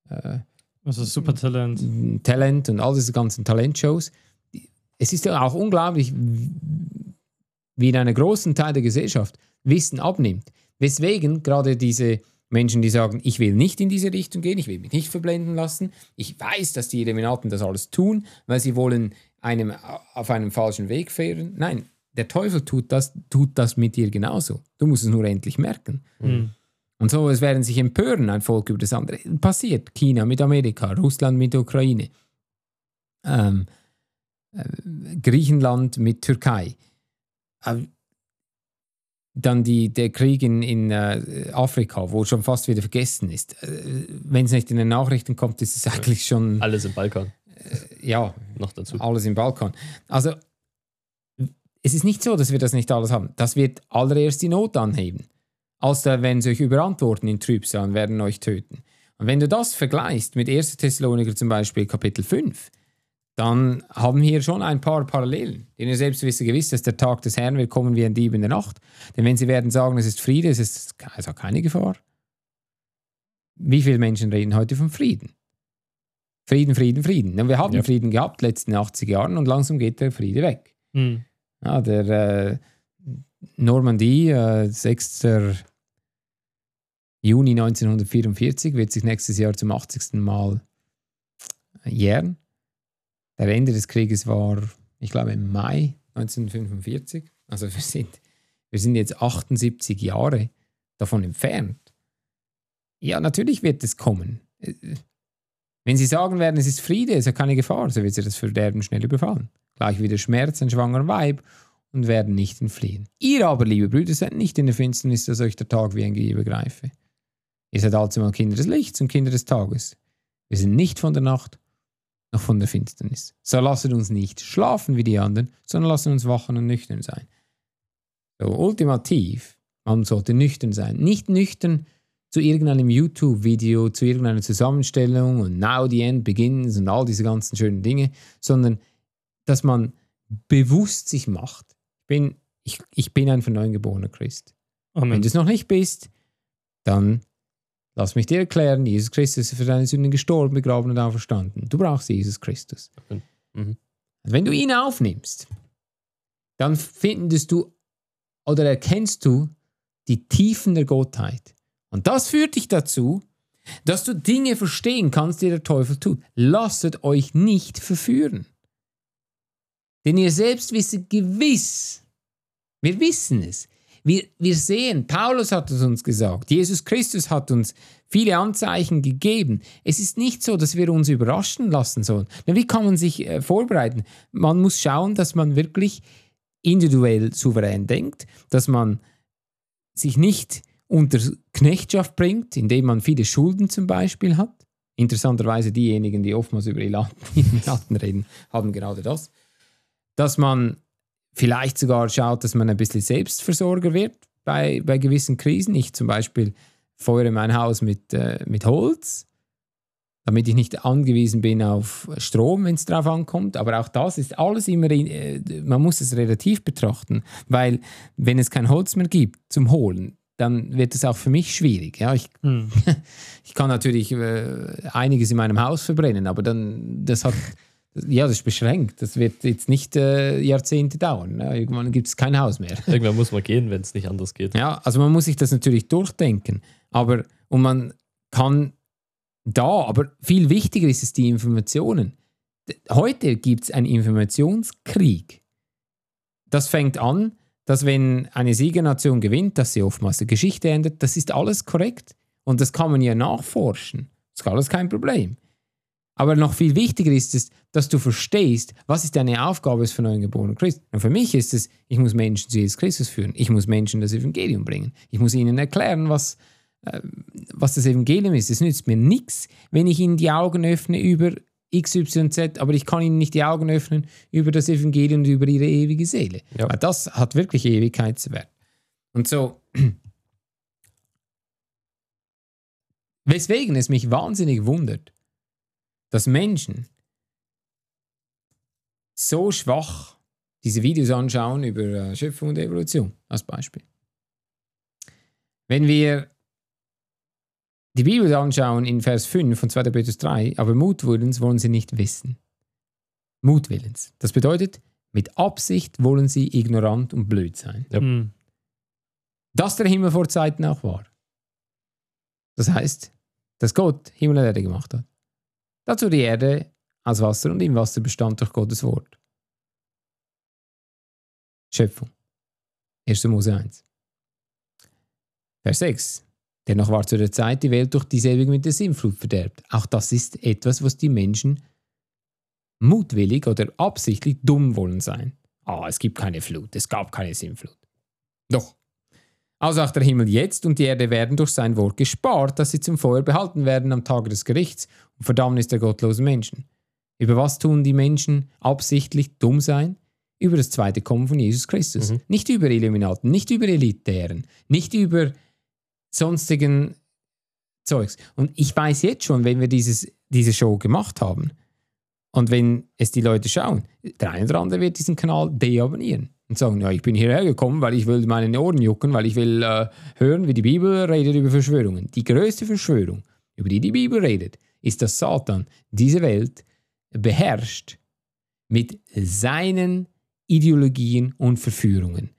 Speaker 2: äh,
Speaker 3: Also Supertalent.
Speaker 2: Talent und all diese ganzen Talentshows. Es ist ja auch unglaublich, wie in einem großen Teil der Gesellschaft Wissen abnimmt. Weswegen gerade diese Menschen, die sagen, ich will nicht in diese Richtung gehen, ich will mich nicht verblenden lassen. Ich weiß, dass die Illuminaten das alles tun, weil sie wollen einem auf einem falschen Weg fahren. Nein, der Teufel tut das, tut das mit dir genauso. Du musst es nur endlich merken.
Speaker 3: Mhm.
Speaker 2: Und so, es werden sich empören, ein Volk über das andere. Passiert. China mit Amerika, Russland mit der Ukraine, ähm, äh, Griechenland mit Türkei. Äh, dann die, der Krieg in, in äh, Afrika, wo schon fast wieder vergessen ist. Äh, Wenn es nicht in den Nachrichten kommt, ist es eigentlich schon,
Speaker 1: Alles im Balkan
Speaker 2: ja,
Speaker 1: noch dazu.
Speaker 2: alles im Balkan. Also, es ist nicht so, dass wir das nicht alles haben. Das wird allererst die Not anheben. Als da werden sie euch überantworten in Trübsal und werden euch töten. Und wenn du das vergleichst mit 1. Thessaloniker zum Beispiel Kapitel 5, dann haben wir hier schon ein paar Parallelen. Denn ihr selbst wisst gewiss, dass der Tag des Herrn wird kommen wie ein Dieb in der Nacht. Denn wenn sie werden sagen, es ist Friede, es ist also keine Gefahr. Wie viele Menschen reden heute von Frieden? Frieden, Frieden, Frieden. Und wir haben
Speaker 1: Ja.
Speaker 2: Frieden gehabt in den letzten 80 Jahren und langsam geht der Friede weg.
Speaker 3: Mhm.
Speaker 2: Ja, der äh, Normandie, äh, 6. Juni 1944, wird sich nächstes Jahr zum 80. Mal jähren. Der Ende des Krieges war, ich glaube, im Mai 1945. Also wir sind, wir sind jetzt 78 Jahre davon entfernt. Ja, natürlich wird es kommen. Wenn Sie sagen werden, es ist Friede, es ist ja keine Gefahr, so wird Sie das Verderben schnell überfallen. Gleich wie der Schmerz ein schwangerer Weib und werden nicht entfliehen. Ihr aber, liebe Brüder, seid nicht in der Finsternis, dass euch der Tag wie ein Gehe begreife. Ihr seid allzumal Kinder des Lichts und Kinder des Tages. Wir sind nicht von der Nacht noch von der Finsternis. So lasset uns nicht schlafen wie die anderen, sondern lasset uns wachen und nüchtern sein. So, ultimativ, man sollte nüchtern sein. Nicht nüchtern zu irgendeinem YouTube-Video, zu irgendeiner Zusammenstellung und now the end begins und all diese ganzen schönen Dinge, sondern dass man bewusst sich macht. Ich bin, ich, ich bin ein von neuem geborener Christ. Wenn
Speaker 3: Amen.
Speaker 2: du es noch nicht bist, dann lass mich dir erklären, Jesus Christus ist für deine Sünden gestorben, begraben und auferstanden. Du brauchst Jesus Christus.
Speaker 1: Mhm.
Speaker 2: Wenn du ihn aufnimmst, dann findest du oder erkennst du die Tiefen der Gottheit. Und das führt dich dazu, dass du Dinge verstehen kannst, die der Teufel tut. Lasset euch nicht verführen. Denn ihr selbst wisst gewiss, wir wissen es, wir, wir sehen, Paulus hat es uns gesagt, Jesus Christus hat uns viele Anzeichen gegeben. Es ist nicht so, dass wir uns überraschen lassen sollen. Denn wie kann man sich äh, vorbereiten? Man muss schauen, dass man wirklich individuell souverän denkt, dass man sich nicht unter Knechtschaft bringt, indem man viele Schulden zum Beispiel hat. Interessanterweise diejenigen, die oftmals über Illuminaten reden, haben gerade das. Dass man vielleicht sogar schaut, dass man ein bisschen Selbstversorger wird bei, bei gewissen Krisen. Ich zum Beispiel feuere mein Haus mit, äh, mit Holz, damit ich nicht angewiesen bin auf Strom, wenn es drauf ankommt. Aber auch das ist alles immer, in, äh, man muss es relativ betrachten, weil wenn es kein Holz mehr gibt zum Holen, dann wird es auch für mich schwierig. Ja, ich,
Speaker 3: Mhm.
Speaker 2: ich kann natürlich äh, einiges in meinem Haus verbrennen, aber dann, das hat, ja, das ist beschränkt. Das wird jetzt nicht äh, Jahrzehnte dauern. Ja, irgendwann gibt es kein Haus mehr.
Speaker 1: Irgendwann muss man gehen, wenn es nicht anders geht.
Speaker 2: Ja, also man muss sich das natürlich durchdenken. Aber, und man kann da, aber viel wichtiger ist es die Informationen. Heute gibt es einen Informationskrieg. Das fängt an, dass wenn eine Siegernation gewinnt, dass sie oftmals die Geschichte ändert. Das ist alles korrekt. Und das kann man ja nachforschen. Das ist alles kein Problem. Aber noch viel wichtiger ist es, dass du verstehst, was ist deine Aufgabe als geborenen Christ. Und für mich ist es, ich muss Menschen zu Jesus Christus führen. Ich muss Menschen das Evangelium bringen. Ich muss ihnen erklären, was, äh, was das Evangelium ist. Es nützt mir nichts, wenn ich ihnen die Augen öffne über XYZ, aber ich kann ihnen nicht die Augen öffnen über das Evangelium und über ihre ewige Seele.
Speaker 1: Ja.
Speaker 2: Weil das hat wirklich Ewigkeitswert. Und so, weswegen es mich wahnsinnig wundert, dass Menschen so schwach diese Videos anschauen über äh, Schöpfung und Evolution als Beispiel. Wenn wir die Bibel anschauen in Vers 5 von 2. Petrus 3, aber mutwillens wollen sie nicht wissen. Mutwillens. Das bedeutet, Mit Absicht wollen sie ignorant und blöd sein.
Speaker 1: Ja.
Speaker 3: Hm.
Speaker 2: Dass der Himmel vor Zeiten auch war. Das heißt, dass Gott Himmel und Erde gemacht hat. Dazu die Erde aus Wasser und im Wasser bestand durch Gottes Wort. Schöpfung. 1. Mose 1. Vers 6. Dennoch war zu der Zeit die Welt durch dieselbe mit der Sinnflut verderbt. Auch das ist etwas, was die Menschen mutwillig oder absichtlich dumm wollen sein. Ah, es gibt keine Flut, es gab keine Sinnflut. Doch. Also auch der Himmel jetzt und die Erde werden durch sein Wort gespart, dass sie zum Feuer behalten werden am Tage des Gerichts und Verdammnis der gottlosen Menschen. Über was tun die Menschen absichtlich dumm sein? Über das zweite Kommen von Jesus Christus.
Speaker 1: Mhm.
Speaker 2: Nicht über Illuminaten, nicht über Elitären, nicht über sonstigen Zeugs. Und ich weiß jetzt schon, wenn wir dieses, diese Show gemacht haben und wenn es die Leute schauen, der eine oder andere wird diesen Kanal deabonnieren und sagen, ja, ich bin hierher gekommen, weil ich will meine Ohren jucken, weil ich will äh, hören, wie die Bibel redet über Verschwörungen. Die größte Verschwörung, über die die Bibel redet, ist, dass Satan diese Welt beherrscht mit seinen Ideologien und Verführungen.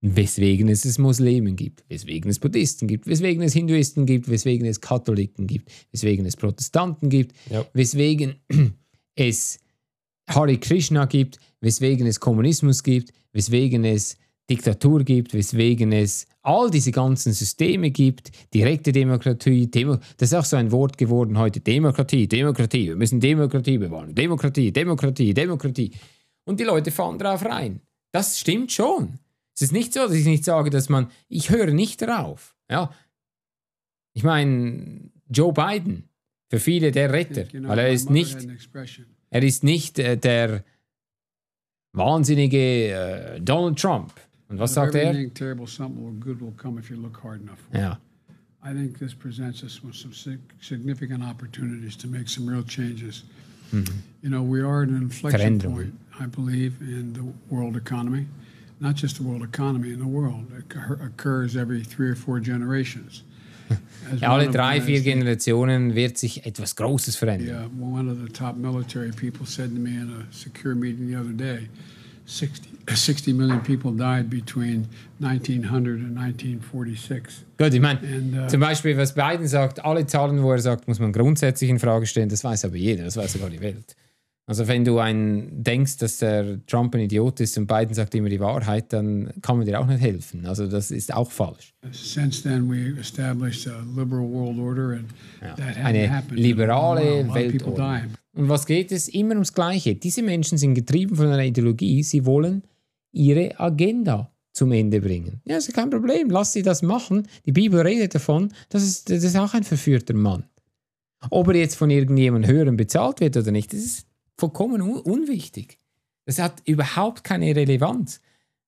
Speaker 2: Weswegen es es Muslimen gibt, weswegen es Buddhisten gibt, weswegen es Hinduisten gibt, weswegen es Katholiken gibt, weswegen es Protestanten gibt,
Speaker 1: Ja.
Speaker 2: weswegen es Hare Krishna gibt, weswegen es Kommunismus gibt, weswegen es Diktatur gibt, weswegen es all diese ganzen Systeme gibt, direkte Demokratie, Demo das ist auch so ein Wort geworden heute, Demokratie, Demokratie, wir müssen Demokratie bewahren, Demokratie, Demokratie, Demokratie. Und die Leute fallen drauf rein. Das stimmt schon. Es ist nicht so, dass ich nicht sage, dass man, ich höre nicht darauf. Ja. Ich meine, Joe Biden, für viele der Retter,
Speaker 4: know,
Speaker 2: weil er ist nicht er ist nicht äh, der wahnsinnige äh, Donald Trump. Und was sagt er?
Speaker 4: terrible, good will come if you look hard enough.
Speaker 2: Ja.
Speaker 4: I think this presents us with some significant opportunities to make some real changes. You know, we are at an inflection point, I believe, in the world economy. Not just the world economy, in the world. It occurs every three or four generations.
Speaker 2: Ja,
Speaker 4: one
Speaker 2: alle
Speaker 4: of
Speaker 2: drei, vier Generationen wird sich etwas Großes verändern.
Speaker 4: Yeah, one of the top military people said to me in a secure meeting the other day 60, 60 million people died between 1900 and 1946.
Speaker 2: Gut, ich meine,
Speaker 4: uh,
Speaker 2: zum Beispiel, was Biden sagt, alle Zahlen, wo er sagt, muss man grundsätzlich in Frage stellen, das weiß aber jeder, das weiß sogar die Welt. Also wenn du ein, denkst, dass der Trump ein Idiot ist und Biden sagt immer die Wahrheit, dann kann man dir auch nicht helfen. Also das ist auch falsch.
Speaker 4: Since then, we established a liberal world order, and that hadn't
Speaker 2: Eine liberale Weltordnung. Und was geht es? Immer ums Gleiche. Diese Menschen sind getrieben von einer Ideologie. Sie wollen ihre Agenda zum Ende bringen. Ja, ist kein Problem. Lass sie das machen. Die Bibel redet davon, dass es, das ist auch ein verführter Mann. Ob er jetzt von irgendjemandem höheren bezahlt wird oder nicht, das ist vollkommen un unwichtig. Das hat überhaupt keine Relevanz.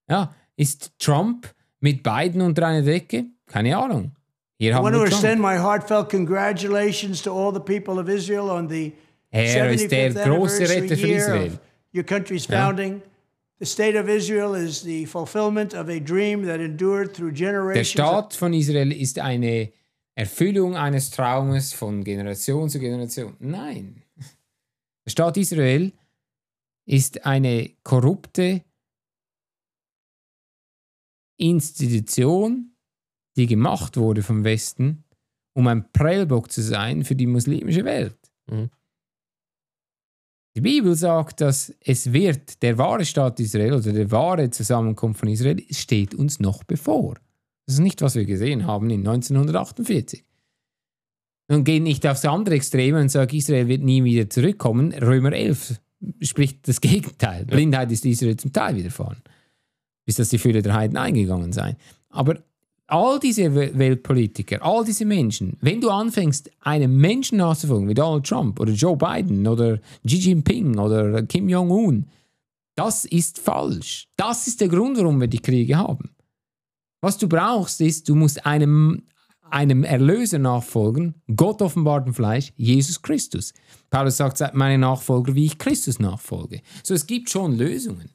Speaker 2: Ja, ist Trump mit Biden unter einer Decke? Keine Ahnung. Hier
Speaker 5: I
Speaker 2: haben
Speaker 5: want to extend my heartfelt congratulations to all the people of Israel on the
Speaker 2: Er ist der
Speaker 5: 75th
Speaker 2: große Retter für Israel.
Speaker 5: your country's
Speaker 2: Ja.
Speaker 5: founding. The state of Israel is the fulfillment of a dream that endured through
Speaker 2: Der
Speaker 5: generations.
Speaker 2: Staat von Israel ist eine Erfüllung eines Traumes von Generation zu Generation. Nein. Der Staat Israel ist eine korrupte Institution, die gemacht wurde vom Westen, um ein Prellbock zu sein für die muslimische Welt.
Speaker 1: Mhm.
Speaker 2: Die Bibel sagt, dass es wird, der wahre Staat Israel oder der wahre Zusammenkunft von Israel steht uns noch bevor. Das ist nicht, was wir gesehen haben in 1948. Und gehen nicht aufs andere Extrem und sagen, Israel wird nie wieder zurückkommen. Römer 11 spricht das Gegenteil. Blindheit ist Israel zum Teil widerfahren. Bis dass die Fülle der Heiden eingegangen seien. Aber all diese We- Weltpolitiker, all diese Menschen, wenn du anfängst, einem Menschen nachzufolgen, wie Donald Trump oder Joe Biden oder Xi Jinping oder Kim Jong-un, das ist falsch. Das ist der Grund, warum wir die Kriege haben. Was du brauchst, ist, du musst einem, einem Erlöser nachfolgen, Gott offenbart Fleisch, Jesus Christus. Paulus sagt, seid meine Nachfolger, wie ich Christus nachfolge. So, es gibt schon Lösungen.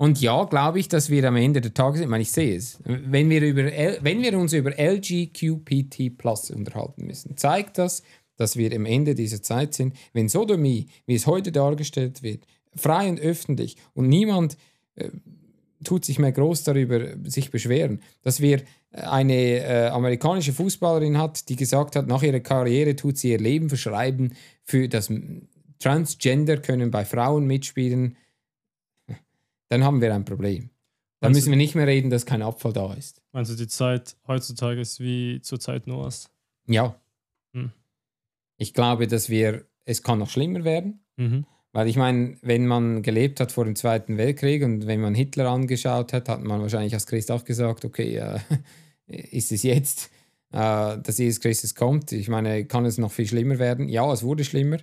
Speaker 2: Und ja, glaube ich, dass wir am Ende der Tage sind. Ich meine, ich sehe es. Wenn wir, über, wenn wir uns über LGQPT Plus unterhalten müssen, zeigt das, dass wir am Ende dieser Zeit sind. Wenn Sodomie, wie es heute dargestellt wird, frei und öffentlich. Und niemand äh, tut sich mehr groß darüber, sich beschweren. Dass wir eine äh, amerikanische Fußballerin hat, die gesagt hat, nach ihrer Karriere tut sie ihr Leben verschreiben für das Transgender können bei Frauen mitspielen, dann haben wir ein Problem. Dann
Speaker 3: Meinst
Speaker 2: müssen wir nicht mehr reden, dass kein Abfall da ist.
Speaker 3: Meinst du, die Zeit heutzutage ist wie zur Zeit Noahs?
Speaker 2: Ja.
Speaker 3: Hm.
Speaker 2: Ich glaube, dass wir, es kann noch schlimmer werden.
Speaker 3: Mhm.
Speaker 2: Weil ich meine, wenn man gelebt hat vor dem Zweiten Weltkrieg und wenn man Hitler angeschaut hat, hat man wahrscheinlich als Christ auch gesagt, okay, äh, ist es jetzt, äh, dass Jesus Christus kommt? Ich meine, kann es noch viel schlimmer werden? Ja, es wurde schlimmer.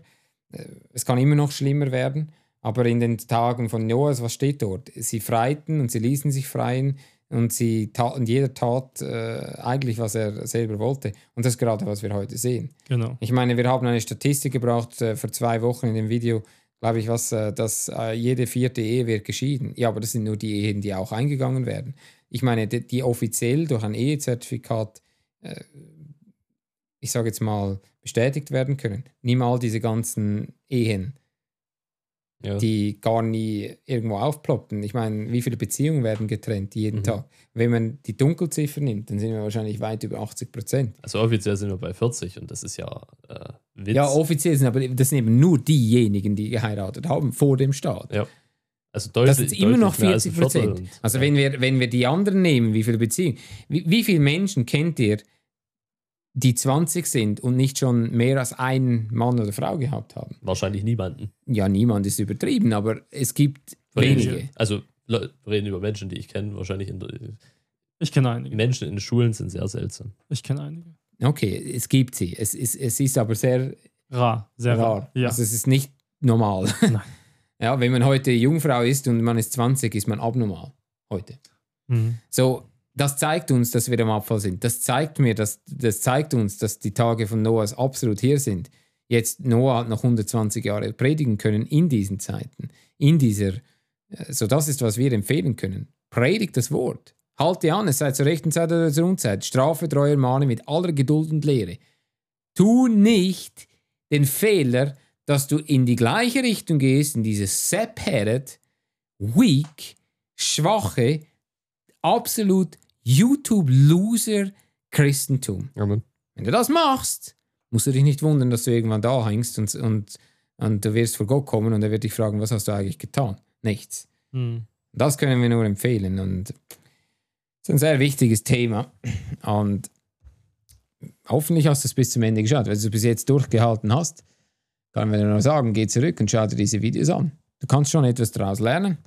Speaker 2: Äh, es kann immer noch schlimmer werden. Aber in den Tagen von Noahs, was steht dort? Sie freiten und sie ließen sich freien und sie taten, jeder tat äh, eigentlich, was er selber wollte. Und das ist gerade, was wir heute sehen.
Speaker 3: Genau.
Speaker 2: Ich meine, wir haben eine Statistik gebraucht äh, vor zwei Wochen in dem Video, glaube ich, was, äh, dass äh, jede vierte Ehe wird geschieden. Ja, aber das sind nur die Ehen, die auch eingegangen werden. Ich meine, die, die offiziell durch ein Ehezertifikat, äh, ich sage jetzt mal, bestätigt werden können. Nimm all diese ganzen Ehen,
Speaker 1: Ja.
Speaker 2: die gar nie irgendwo aufploppen. Ich meine, wie viele Beziehungen werden getrennt jeden
Speaker 1: Mhm.
Speaker 2: Tag? Wenn man die Dunkelziffer nimmt, dann sind wir wahrscheinlich weit über 80 Prozent.
Speaker 1: Also offiziell sind wir bei 40 und das ist ja äh, Witz.
Speaker 2: Ja, offiziell sind aber das sind eben nur diejenigen, die geheiratet haben vor dem Staat.
Speaker 1: Ja. Also deutlich,
Speaker 2: Das sind immer noch
Speaker 1: deutlich mehr als
Speaker 2: 40
Speaker 1: ein Viertel
Speaker 2: Prozent. Also
Speaker 1: ja.
Speaker 2: wenn wir, wenn wir die anderen nehmen, wie viele Beziehungen, wie, wie viele Menschen kennt ihr, die 20 sind und nicht schon mehr als einen Mann oder Frau gehabt haben?
Speaker 1: wahrscheinlich niemanden.
Speaker 2: Ja, niemand ist übertrieben, aber es gibt wenige.
Speaker 1: Also Le- wir reden über Menschen, die ich kenne. Wahrscheinlich in der,
Speaker 3: Ich kenne einige.
Speaker 1: Menschen in Schulen sind sehr seltsam.
Speaker 3: Ich kenne einige.
Speaker 2: Okay, es gibt sie. Es ist, es ist aber sehr
Speaker 3: Rar, sehr rar.
Speaker 2: rar.
Speaker 3: Ja.
Speaker 2: Also es ist nicht normal.
Speaker 3: Nein.
Speaker 2: Ja, wenn man heute Jungfrau ist und man ist 20, ist man abnormal. Heute.
Speaker 3: Mhm.
Speaker 2: So, das zeigt uns, dass wir am Abfall sind. Das zeigt mir, dass, das zeigt uns, dass die Tage von Noahs absolut hier sind. Jetzt Noah hat noch 120 Jahre predigen können in diesen Zeiten, in dieser. äh, So, das ist, was wir empfehlen können. Predigt das Wort. Halte an, es sei zur rechten Zeit oder zur Unzeit. Strafe treuer Mahne mit aller Geduld und Lehre. Tu nicht den Fehler, dass du in die gleiche Richtung gehst, in dieses Sepp-Headed, weak, schwache, absolut YouTube-Loser-Christentum.
Speaker 1: Amen.
Speaker 2: Wenn du das machst, musst du dich nicht wundern, dass du irgendwann da hängst und, und, und du wirst vor Gott kommen und er wird dich fragen, was hast du eigentlich getan? Nichts.
Speaker 3: Mhm.
Speaker 2: Das können wir nur empfehlen und das ist ein sehr wichtiges Thema und hoffentlich hast du es bis zum Ende geschaut. Wenn du es bis jetzt durchgehalten hast, kann man dir nur sagen, geh zurück und schau dir diese Videos an. Du kannst schon etwas daraus lernen.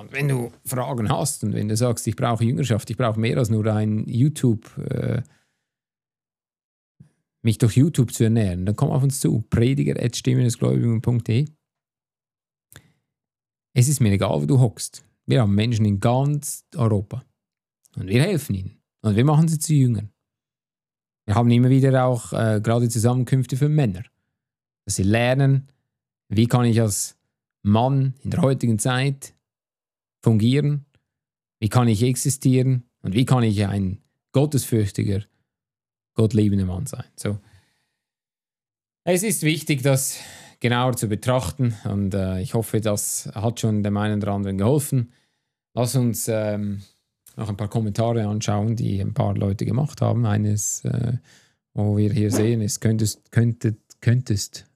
Speaker 2: Und wenn du Fragen hast und wenn du sagst, ich brauche Jüngerschaft, ich brauche mehr als nur ein YouTube, äh, mich durch YouTube zu ernähren, dann komm auf uns zu. Prediger.stimmenesgläubigen.de Es ist mir egal, wo du hockst. Wir haben Menschen in ganz Europa. Und wir helfen ihnen. Und wir machen sie zu Jüngern. Wir haben immer wieder auch äh, gerade Zusammenkünfte für Männer. Dass sie lernen, wie kann ich als Mann in der heutigen Zeit fungieren, wie kann ich existieren und wie kann ich ein gottesfürchtiger, gottliebender Mann sein. So. Es ist wichtig, das genauer zu betrachten und äh, ich hoffe, das hat schon dem einen oder anderen geholfen. Lass uns ähm, noch ein paar Kommentare anschauen, die ein paar Leute gemacht haben. Eines, äh, wo wir hier sehen, ist, könntest, könntet, könntest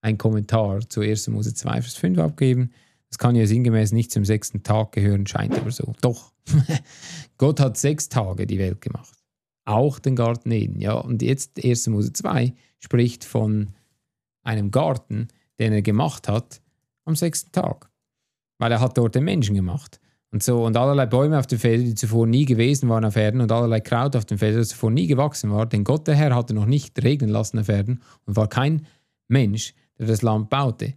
Speaker 2: ein Kommentar zu 1. Mose 2, Vers 5 abgeben. Das kann ja sinngemäß nicht zum sechsten Tag gehören, scheint aber so. Doch. Gott hat sechs Tage die Welt gemacht. Auch den Garten Eden. Ja, und jetzt 1. Mose 2 spricht von einem Garten, den er gemacht hat am sechsten Tag. Weil er hat dort den Menschen gemacht. Und so, und allerlei Bäume auf den Feldern, die zuvor nie gewesen waren auf Erden, und allerlei Kraut auf den Feldern, das zuvor nie gewachsen war, denn Gott der Herr hatte noch nicht regnen lassen auf Erden und war kein Mensch, der das Land baute.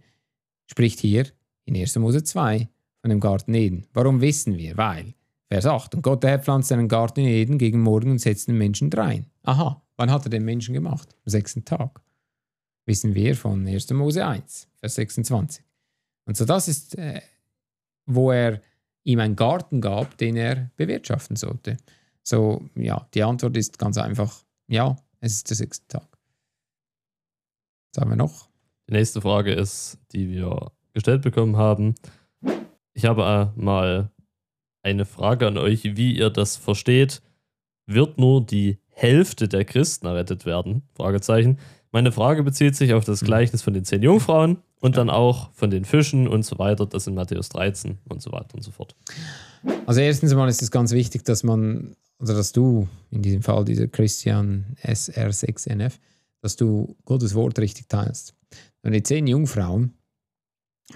Speaker 2: Spricht hier in 1. Mose 2 von dem Garten Eden. Warum wissen wir? Weil, Vers 8, und Gott der Herr pflanzte einen Garten in Eden gegen Morgen und setzte den Menschen drein. Aha, wann hat er den Menschen gemacht? Am sechsten Tag. Wissen wir von 1. Mose 1, Vers 26. Und so das ist, äh, wo er ihm einen Garten gab, den er bewirtschaften sollte. So, ja, die Antwort ist ganz einfach, ja, es ist der sechste Tag. Was haben wir noch?
Speaker 1: Die nächste Frage ist, die wir gestellt bekommen haben. Ich habe äh, mal eine Frage an euch, wie ihr das versteht. Wird nur die Hälfte der Christen errettet werden? Fragezeichen. Meine Frage bezieht sich auf das Gleichnis von den zehn Jungfrauen und dann auch von den Fischen und so weiter. Das in Matthäus 13 und so weiter und so fort.
Speaker 2: Also erstens mal ist es ganz wichtig, dass man, also dass du, in diesem Fall dieser Christian SR6NF, dass du Gottes Wort richtig teilst. Und die zehn Jungfrauen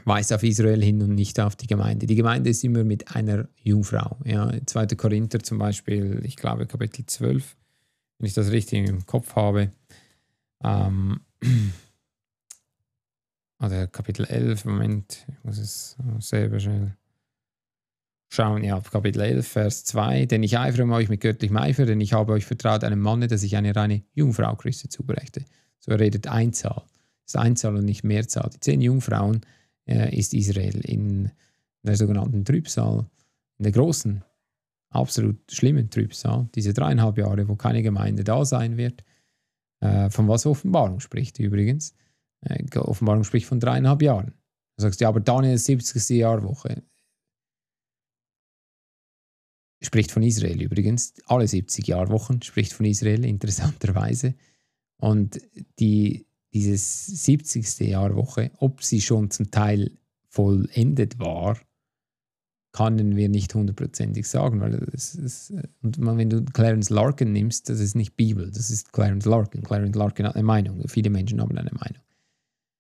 Speaker 2: weist auf Israel hin und nicht auf die Gemeinde. Die Gemeinde ist immer mit einer Jungfrau. Ja, 2. Korinther zum Beispiel, ich glaube Kapitel 12, wenn ich das richtig im Kopf habe. Ähm, oder Kapitel 11, Moment, ich muss es selber schnell schauen. Ja, Kapitel 11, Vers 2. Denn ich eifere um euch mit göttlichem Eifer, denn ich habe euch vertraut einem Manne, dass ich eine reine Jungfrau Christi zubrächte. So redet Einzahl. Das ist Einzahl und nicht Mehrzahl. Die zehn Jungfrauen äh, ist Israel in der sogenannten Trübsal, in der großen, absolut schlimmen Trübsal, diese dreieinhalb Jahre, wo keine Gemeinde da sein wird, äh, von was Offenbarung spricht übrigens. Äh, Offenbarung spricht von dreieinhalb Jahren. Du sagst, ja, aber Daniel 70. Jahrwoche spricht von Israel übrigens. Alle 70 Jahrwochen spricht von Israel, interessanterweise. Und die, dieses 70. Jahrwoche, ob sie schon zum Teil vollendet war, können wir nicht hundertprozentig sagen, weil es, und wenn du Clarence Larkin nimmst, das ist nicht Bibel, das ist Clarence Larkin. Clarence Larkin hat eine Meinung, viele Menschen haben eine Meinung.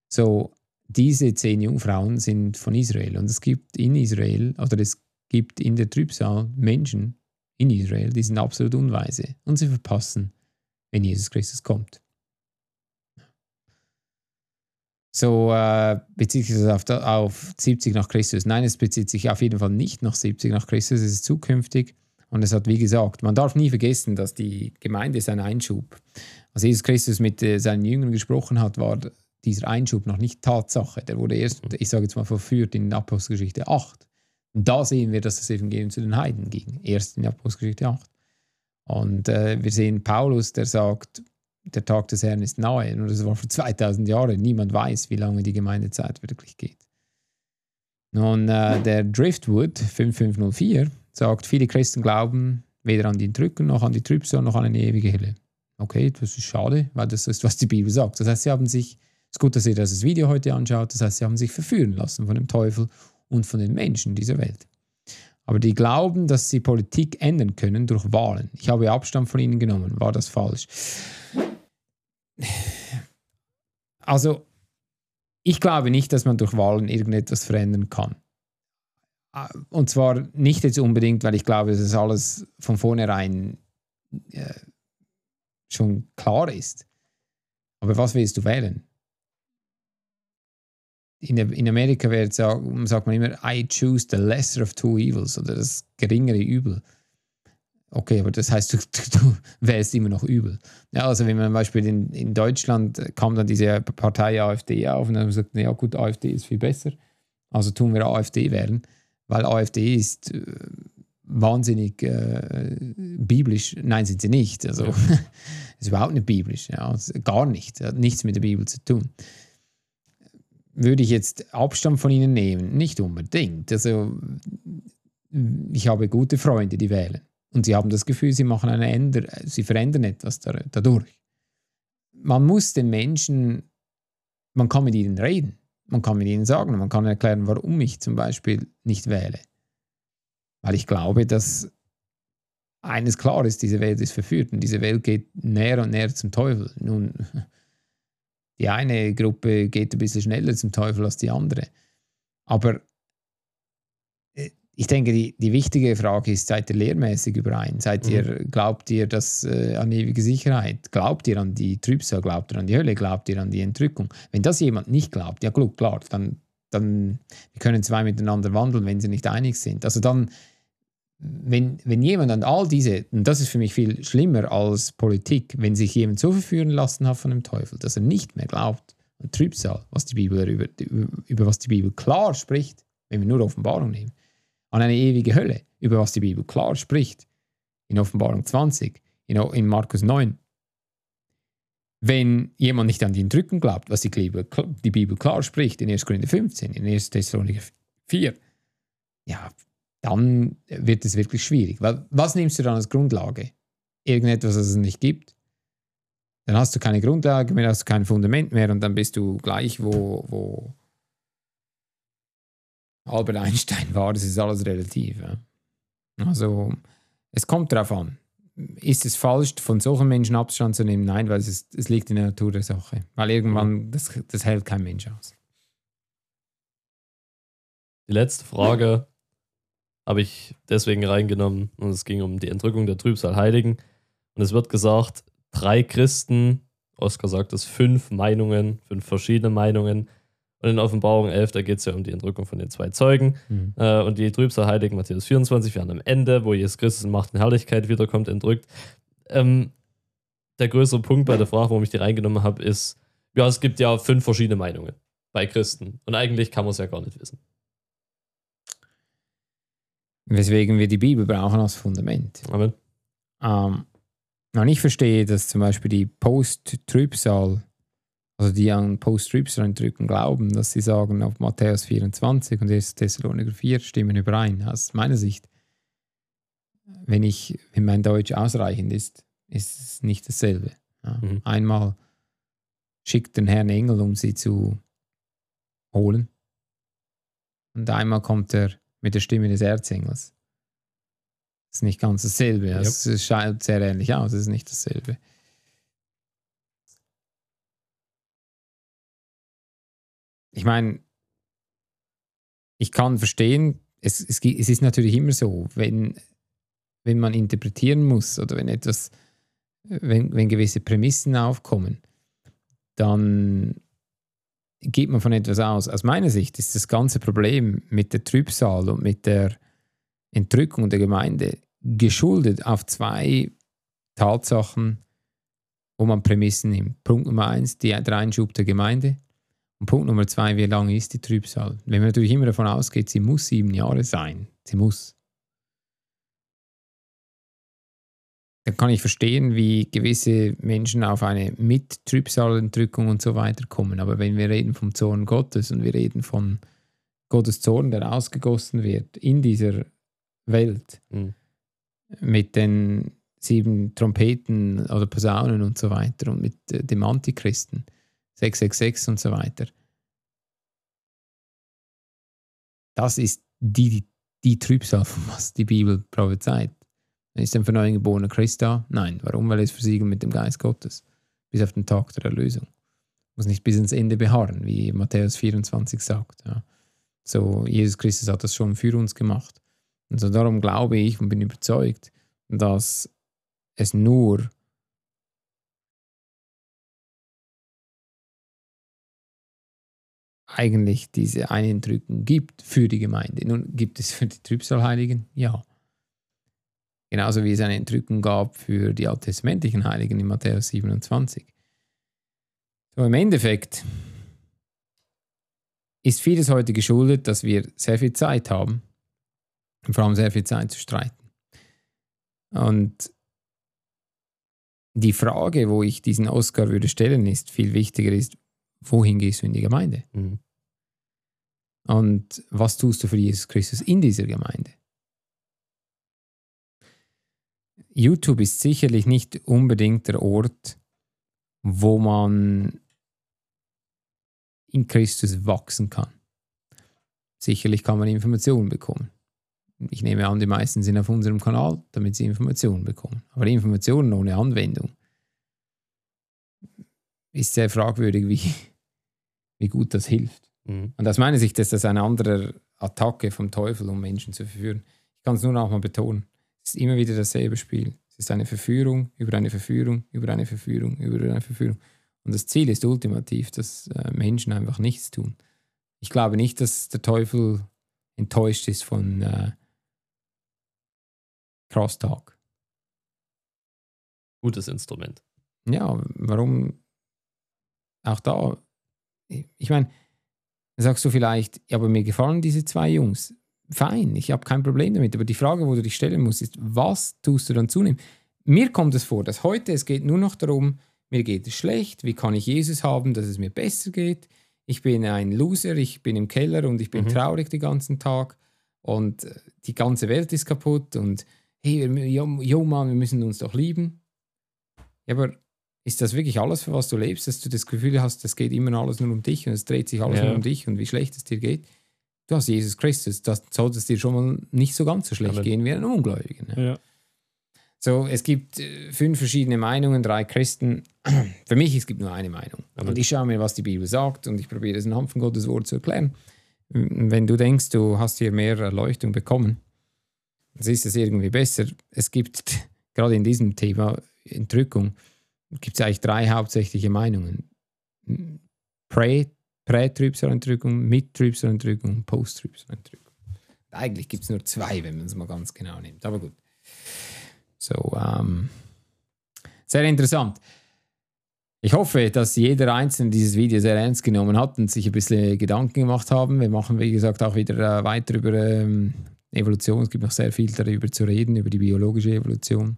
Speaker 2: So, diese zehn Jungfrauen sind von Israel und es gibt in Israel, oder es gibt in der Trübsal Menschen in Israel, die sind absolut unweise und sie verpassen, wenn Jesus Christus kommt. So äh, bezieht sich das auf, auf 70 nach Christus. Nein, es bezieht sich auf jeden Fall nicht nach 70 nach Christus, es ist zukünftig. Und es hat, wie gesagt, man darf nie vergessen, dass die Gemeinde ist ein Einschub. Als Jesus Christus mit äh, seinen Jüngern gesprochen hat, war dieser Einschub noch nicht Tatsache. Der wurde erst, ich sage jetzt mal, verführt in Apostelgeschichte 8. Und da sehen wir, dass das Evangelium zu den Heiden ging. Erst in Apostelgeschichte 8. Und äh, wir sehen Paulus, der sagt, der Tag des Herrn ist nahe. Und das war vor 2000 Jahren. Niemand weiß, wie lange die Gemeindezeit wirklich geht. Nun, äh, der Driftwood 5504 sagt, viele Christen glauben weder an die Drücken noch an die Trübsal noch an eine ewige Helle. Okay, das ist schade, weil das ist, was die Bibel sagt. Das heißt, sie haben sich, es ist gut, dass ihr das Video heute anschaut, das heißt, sie haben sich verführen lassen von dem Teufel und von den Menschen dieser Welt. Aber die glauben, dass sie Politik ändern können durch Wahlen. Ich habe Abstand von ihnen genommen. War das falsch? Also, ich glaube nicht, dass man durch Wahlen irgendetwas verändern kann. Und zwar nicht jetzt unbedingt, weil ich glaube, dass alles von vornherein äh, schon klar ist. Aber was willst du wählen? In, in Amerika wird, sagt man immer, I choose the lesser of two evils oder das geringere Übel. Okay, aber das heißt, du, du, du wählst immer noch übel. Ja, also wenn man zum Beispiel in, in Deutschland kam dann diese Partei AfD auf und dann haben gesagt, ja gut, AfD ist viel besser. Also tun wir AfD wählen, weil AfD ist äh, wahnsinnig äh, biblisch. Nein, sind sie nicht. Also ja. ist überhaupt nicht biblisch. Ja, also gar nicht. Hat nichts mit der Bibel zu tun. Würde ich jetzt Abstand von ihnen nehmen? Nicht unbedingt. Also ich habe gute Freunde, die wählen. Und sie haben das Gefühl, sie machen eine Änder sie verändern etwas dadurch. Man muss den Menschen, man kann mit ihnen reden, man kann mit ihnen sagen, man kann erklären, warum ich zum Beispiel nicht wähle. Weil ich glaube, dass eines klar ist, diese Welt ist verführt und diese Welt geht näher und näher zum Teufel. Nun, die eine Gruppe geht ein bisschen schneller zum Teufel als die andere. Aber ich denke, die, die wichtige Frage ist, seid ihr lehrmäßig überein? Seid mhm. ihr, glaubt ihr das äh, an ewige Sicherheit? Glaubt ihr an die Trübsal? Glaubt ihr an die Hölle? Glaubt ihr an die Entrückung? Wenn das jemand nicht glaubt, ja gut, klar, dann, dann wir können zwei miteinander wandeln, wenn sie nicht einig sind. Also dann, wenn, wenn jemand an all diese, und das ist für mich viel schlimmer als Politik, wenn sich jemand so verführen lassen hat von dem Teufel, dass er nicht mehr glaubt an Trübsal, was die Bibel über, über, über was die Bibel klar spricht, wenn wir nur Offenbarung nehmen an eine ewige Hölle, über was die Bibel klar spricht. In Offenbarung 20, in, in Markus 9. wenn jemand nicht an die Entrückung glaubt, was die Bibel, die Bibel klar spricht, in 1. Korinther 15, in 1. Thessaloniker 4, ja, dann wird es wirklich schwierig. Was nimmst du dann als Grundlage? Irgendetwas, das es nicht gibt? Dann hast du keine Grundlage mehr, hast du kein Fundament mehr und dann bist du gleich, wo, wo Albert Einstein war. Das ist alles relativ. Ja. Also, es kommt darauf an. Ist es falsch, von solchen Menschen Abstand zu nehmen? Nein, weil es, es liegt in der Natur der Sache. Weil irgendwann, das, das hält kein Mensch aus.
Speaker 1: Die letzte Frage habe ich deswegen reingenommen und es ging um die Entrückung der Trübsal Heiligen. Und es wird gesagt, drei Christen, Oskar sagt es, fünf Meinungen, fünf verschiedene Meinungen. Und in Offenbarung 11, da geht es ja um die Entrückung von den zwei Zeugen. Mhm. Äh, und die Trübsal Heiligen, Matthäus 24, werden am Ende, wo Jesus Christus in Macht und Herrlichkeit wiederkommt, entrückt. Ähm, der größere Punkt bei der Frage, warum ich die reingenommen habe, ist, ja, es gibt ja fünf verschiedene Meinungen bei Christen. Und eigentlich kann man es ja gar nicht wissen.
Speaker 2: Weswegen wir die Bibel brauchen als Fundament.
Speaker 1: Amen.
Speaker 2: Ähm, und ich verstehe, dass zum Beispiel die Post-Trübsal, also die an Post-Trübsal drücken, glauben, dass sie sagen, auf Matthäus 24 und 1. Thessaloniker 4 stimmen überein. Aus meiner Sicht, wenn, ich, wenn mein Deutsch ausreichend ist, ist es nicht dasselbe. Ja. Mhm. Einmal schickt den Herrn Engel, um sie zu holen. Und einmal kommt er mit der Stimme des Erzengels. Das ist nicht ganz dasselbe. Yep. Es schaut sehr ähnlich aus, es ist nicht dasselbe. Ich meine, ich kann verstehen, es, es, es ist natürlich immer so, wenn, wenn man interpretieren muss oder wenn etwas, wenn, wenn gewisse Prämissen aufkommen, dann geht man von etwas aus. Aus meiner Sicht ist das ganze Problem mit der Trübsal und mit der Entrückung der Gemeinde geschuldet auf zwei Tatsachen, wo man Prämissen nimmt. Punkt Nummer eins, die, der Einschub der Gemeinde. Und Punkt Nummer zwei, wie lange ist die Trübsal? Wenn man natürlich immer davon ausgeht, sie muss sieben Jahre sein. Sie muss. dann kann ich verstehen, wie gewisse Menschen auf eine Mit-Trübsalentrückung und so weiter kommen. Aber wenn wir reden vom Zorn Gottes und wir reden von Gottes Zorn, der ausgegossen wird in dieser Welt mhm. mit den sieben Trompeten oder Posaunen und so weiter und mit äh, dem Antichristen 666 und so weiter. Das ist die, die Trübsal, was die Bibel prophezeit. Ist ein von geborener Christ da? Nein. Warum? Weil er ist versiegelt mit dem Geist Gottes. Bis auf den Tag der Erlösung. Muss nicht bis ins Ende beharren, wie Matthäus 24 sagt. Ja. So, Jesus Christus hat das schon für uns gemacht. Und so darum glaube ich und bin überzeugt, dass es nur eigentlich diese Einentrückung gibt für die Gemeinde. Nun gibt es für die Trübsalheiligen? Ja. Genauso wie es eine Entrückung gab für die alttestamentlichen Heiligen in Matthäus 27. So, im Endeffekt ist vieles heute geschuldet, dass wir sehr viel Zeit haben und vor allem sehr viel Zeit zu streiten. Und die Frage, wo ich diesen Oscar würde stellen, ist viel wichtiger ist, wohin gehst du in die Gemeinde? Mhm. Und was tust du für Jesus Christus in dieser Gemeinde? YouTube ist sicherlich nicht unbedingt der Ort, wo man in Christus wachsen kann. Sicherlich kann man Informationen bekommen. Ich nehme an, die meisten sind auf unserem Kanal, damit sie Informationen bekommen. Aber Informationen ohne Anwendung ist sehr fragwürdig, wie, wie gut das hilft. Mhm. Und aus meiner Sicht ist das eine andere Attacke vom Teufel, um Menschen zu verführen. Ich kann es nur noch mal betonen. Es ist immer wieder dasselbe Spiel. Es ist eine Verführung über eine Verführung, über eine Verführung, über eine Verführung. Und das Ziel ist ultimativ, dass äh, Menschen einfach nichts tun. Ich glaube nicht, dass der Teufel enttäuscht ist von äh, Crosstalk.
Speaker 1: Gutes Instrument.
Speaker 2: Ja, warum auch da? Ich meine, sagst du vielleicht, ja, aber mir gefallen diese zwei Jungs fein, ich habe kein Problem damit. Aber die Frage, wo du dich stellen musst, ist, was tust du dann zunehmen? Mir kommt es vor, dass heute es geht nur noch darum, mir geht es schlecht, wie kann ich Jesus haben, dass es mir besser geht? Ich bin ein Loser, ich bin im Keller und ich bin
Speaker 1: Mhm.
Speaker 2: traurig den ganzen Tag und äh, die ganze Welt ist kaputt und hey, jo, jo Mann, wir müssen uns doch lieben. Ja, aber ist das wirklich alles, für was du lebst, dass du das Gefühl hast, es geht immer alles nur um dich und es dreht sich alles
Speaker 1: Ja.
Speaker 2: nur um dich und wie schlecht es dir geht? Du hast Jesus Christus, das sollte es dir schon mal nicht so ganz so schlecht
Speaker 1: Amen.
Speaker 2: gehen wie einem Ungläubigen. ne?
Speaker 3: Ja.
Speaker 2: So, es gibt äh, fünf verschiedene Meinungen, drei Christen. Für mich, es gibt nur eine Meinung.
Speaker 1: Amen.
Speaker 2: Und ich schaue mir, was die Bibel sagt und ich probiere es anhand von Gottes Wort zu erklären. Wenn du denkst, du hast hier mehr Erleuchtung bekommen, dann ist es irgendwie besser. Es gibt gerade in diesem Thema Entrückung, gibt es eigentlich drei hauptsächliche Meinungen. Prä- Prä-Trübsalentrückung, Mit-Trübsalentrückung, Post-Trübsalentrückung. Eigentlich gibt es nur zwei, wenn man es mal ganz genau nimmt. Aber gut. So, ähm, sehr interessant. Ich hoffe, dass jeder Einzelne dieses Video sehr ernst genommen hat und sich ein bisschen Gedanken gemacht haben. Wir machen, wie gesagt, auch wieder äh, weiter über ähm, Evolution. Es gibt noch sehr viel darüber zu reden, über die biologische Evolution,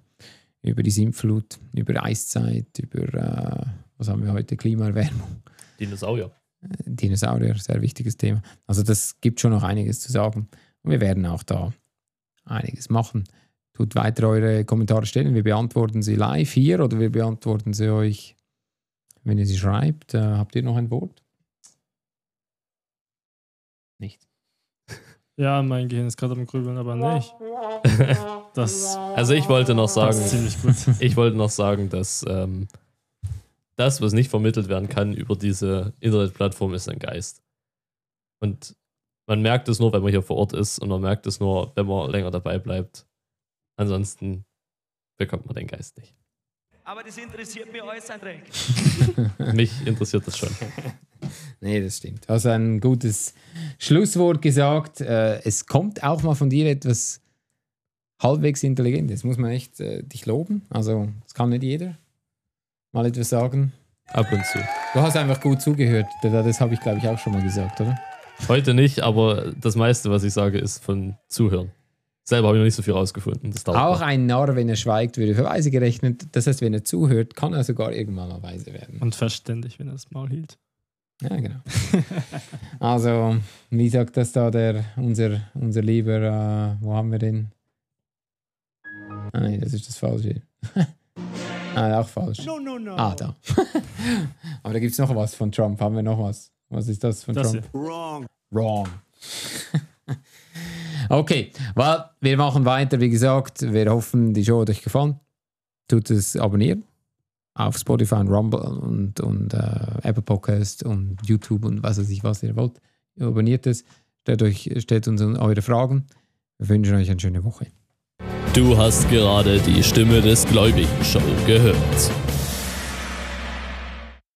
Speaker 2: über die Sintflut, über Eiszeit, über, äh, was haben wir heute, Klimaerwärmung.
Speaker 1: Dinosaurier.
Speaker 2: Dinosaurier, sehr wichtiges Thema. Also das gibt schon noch einiges zu sagen. Und wir werden auch da einiges machen. Tut weiter eure Kommentare stellen. Wir beantworten sie live hier oder wir beantworten sie euch, wenn ihr sie schreibt. Äh, habt ihr noch ein Wort? Nicht.
Speaker 3: Ja, mein Gehirn ist gerade am Grübeln, aber nicht. Das
Speaker 1: Also ich wollte noch sagen,
Speaker 3: passt ziemlich gut.
Speaker 1: ich wollte noch sagen, dass ähm, das, was nicht vermittelt werden kann über diese Internetplattform, ist ein Geist. Und man merkt es nur, wenn man hier vor Ort ist und man merkt es nur, wenn man länger dabei bleibt. Ansonsten bekommt man den Geist nicht.
Speaker 6: Aber das interessiert mich alles ein Dreck.
Speaker 1: Mich interessiert das schon.
Speaker 2: Nee, das stimmt. Du hast ein gutes Schlusswort gesagt. Äh, es kommt auch mal von dir etwas halbwegs Intelligentes. Muss man echt äh, dich loben. Also, das kann nicht jeder mal etwas sagen.
Speaker 1: Ab und zu.
Speaker 2: Du hast einfach gut zugehört. Das habe ich, glaube ich, auch schon mal gesagt, oder?
Speaker 1: Heute nicht, aber das meiste, was ich sage, ist von Zuhören. Selber habe ich noch nicht so viel rausgefunden.
Speaker 2: Auch
Speaker 1: noch.
Speaker 2: ein Narr, wenn er schweigt, würde für weise gerechnet. Das heißt, wenn er zuhört, kann er sogar irgendwann mal weise werden.
Speaker 3: Und verständig, wenn er das Maul hielt.
Speaker 2: Ja, genau. also, wie sagt das da der, unser, unser lieber, äh, wo haben wir den? Ah, nee, das ist das Falsche. ah, auch falsch.
Speaker 5: No, no, no.
Speaker 2: Ah, da. Aber da gibt es noch was von Trump. Haben wir noch was? Was ist das von
Speaker 3: Das
Speaker 2: Trump?
Speaker 3: hier.
Speaker 5: Wrong.
Speaker 2: Wrong. Okay, well, wir machen weiter. Wie gesagt, wir hoffen, die Show hat euch gefallen. Tut es abonnieren auf Spotify und Rumble und, und äh, Apple Podcast und YouTube und was weiß ich, was ihr wollt. Abonniert es, stellt, euch, stellt uns eure Fragen. Wir wünschen euch eine schöne Woche.
Speaker 1: Du hast gerade die Stimme des Gläubigen Show gehört.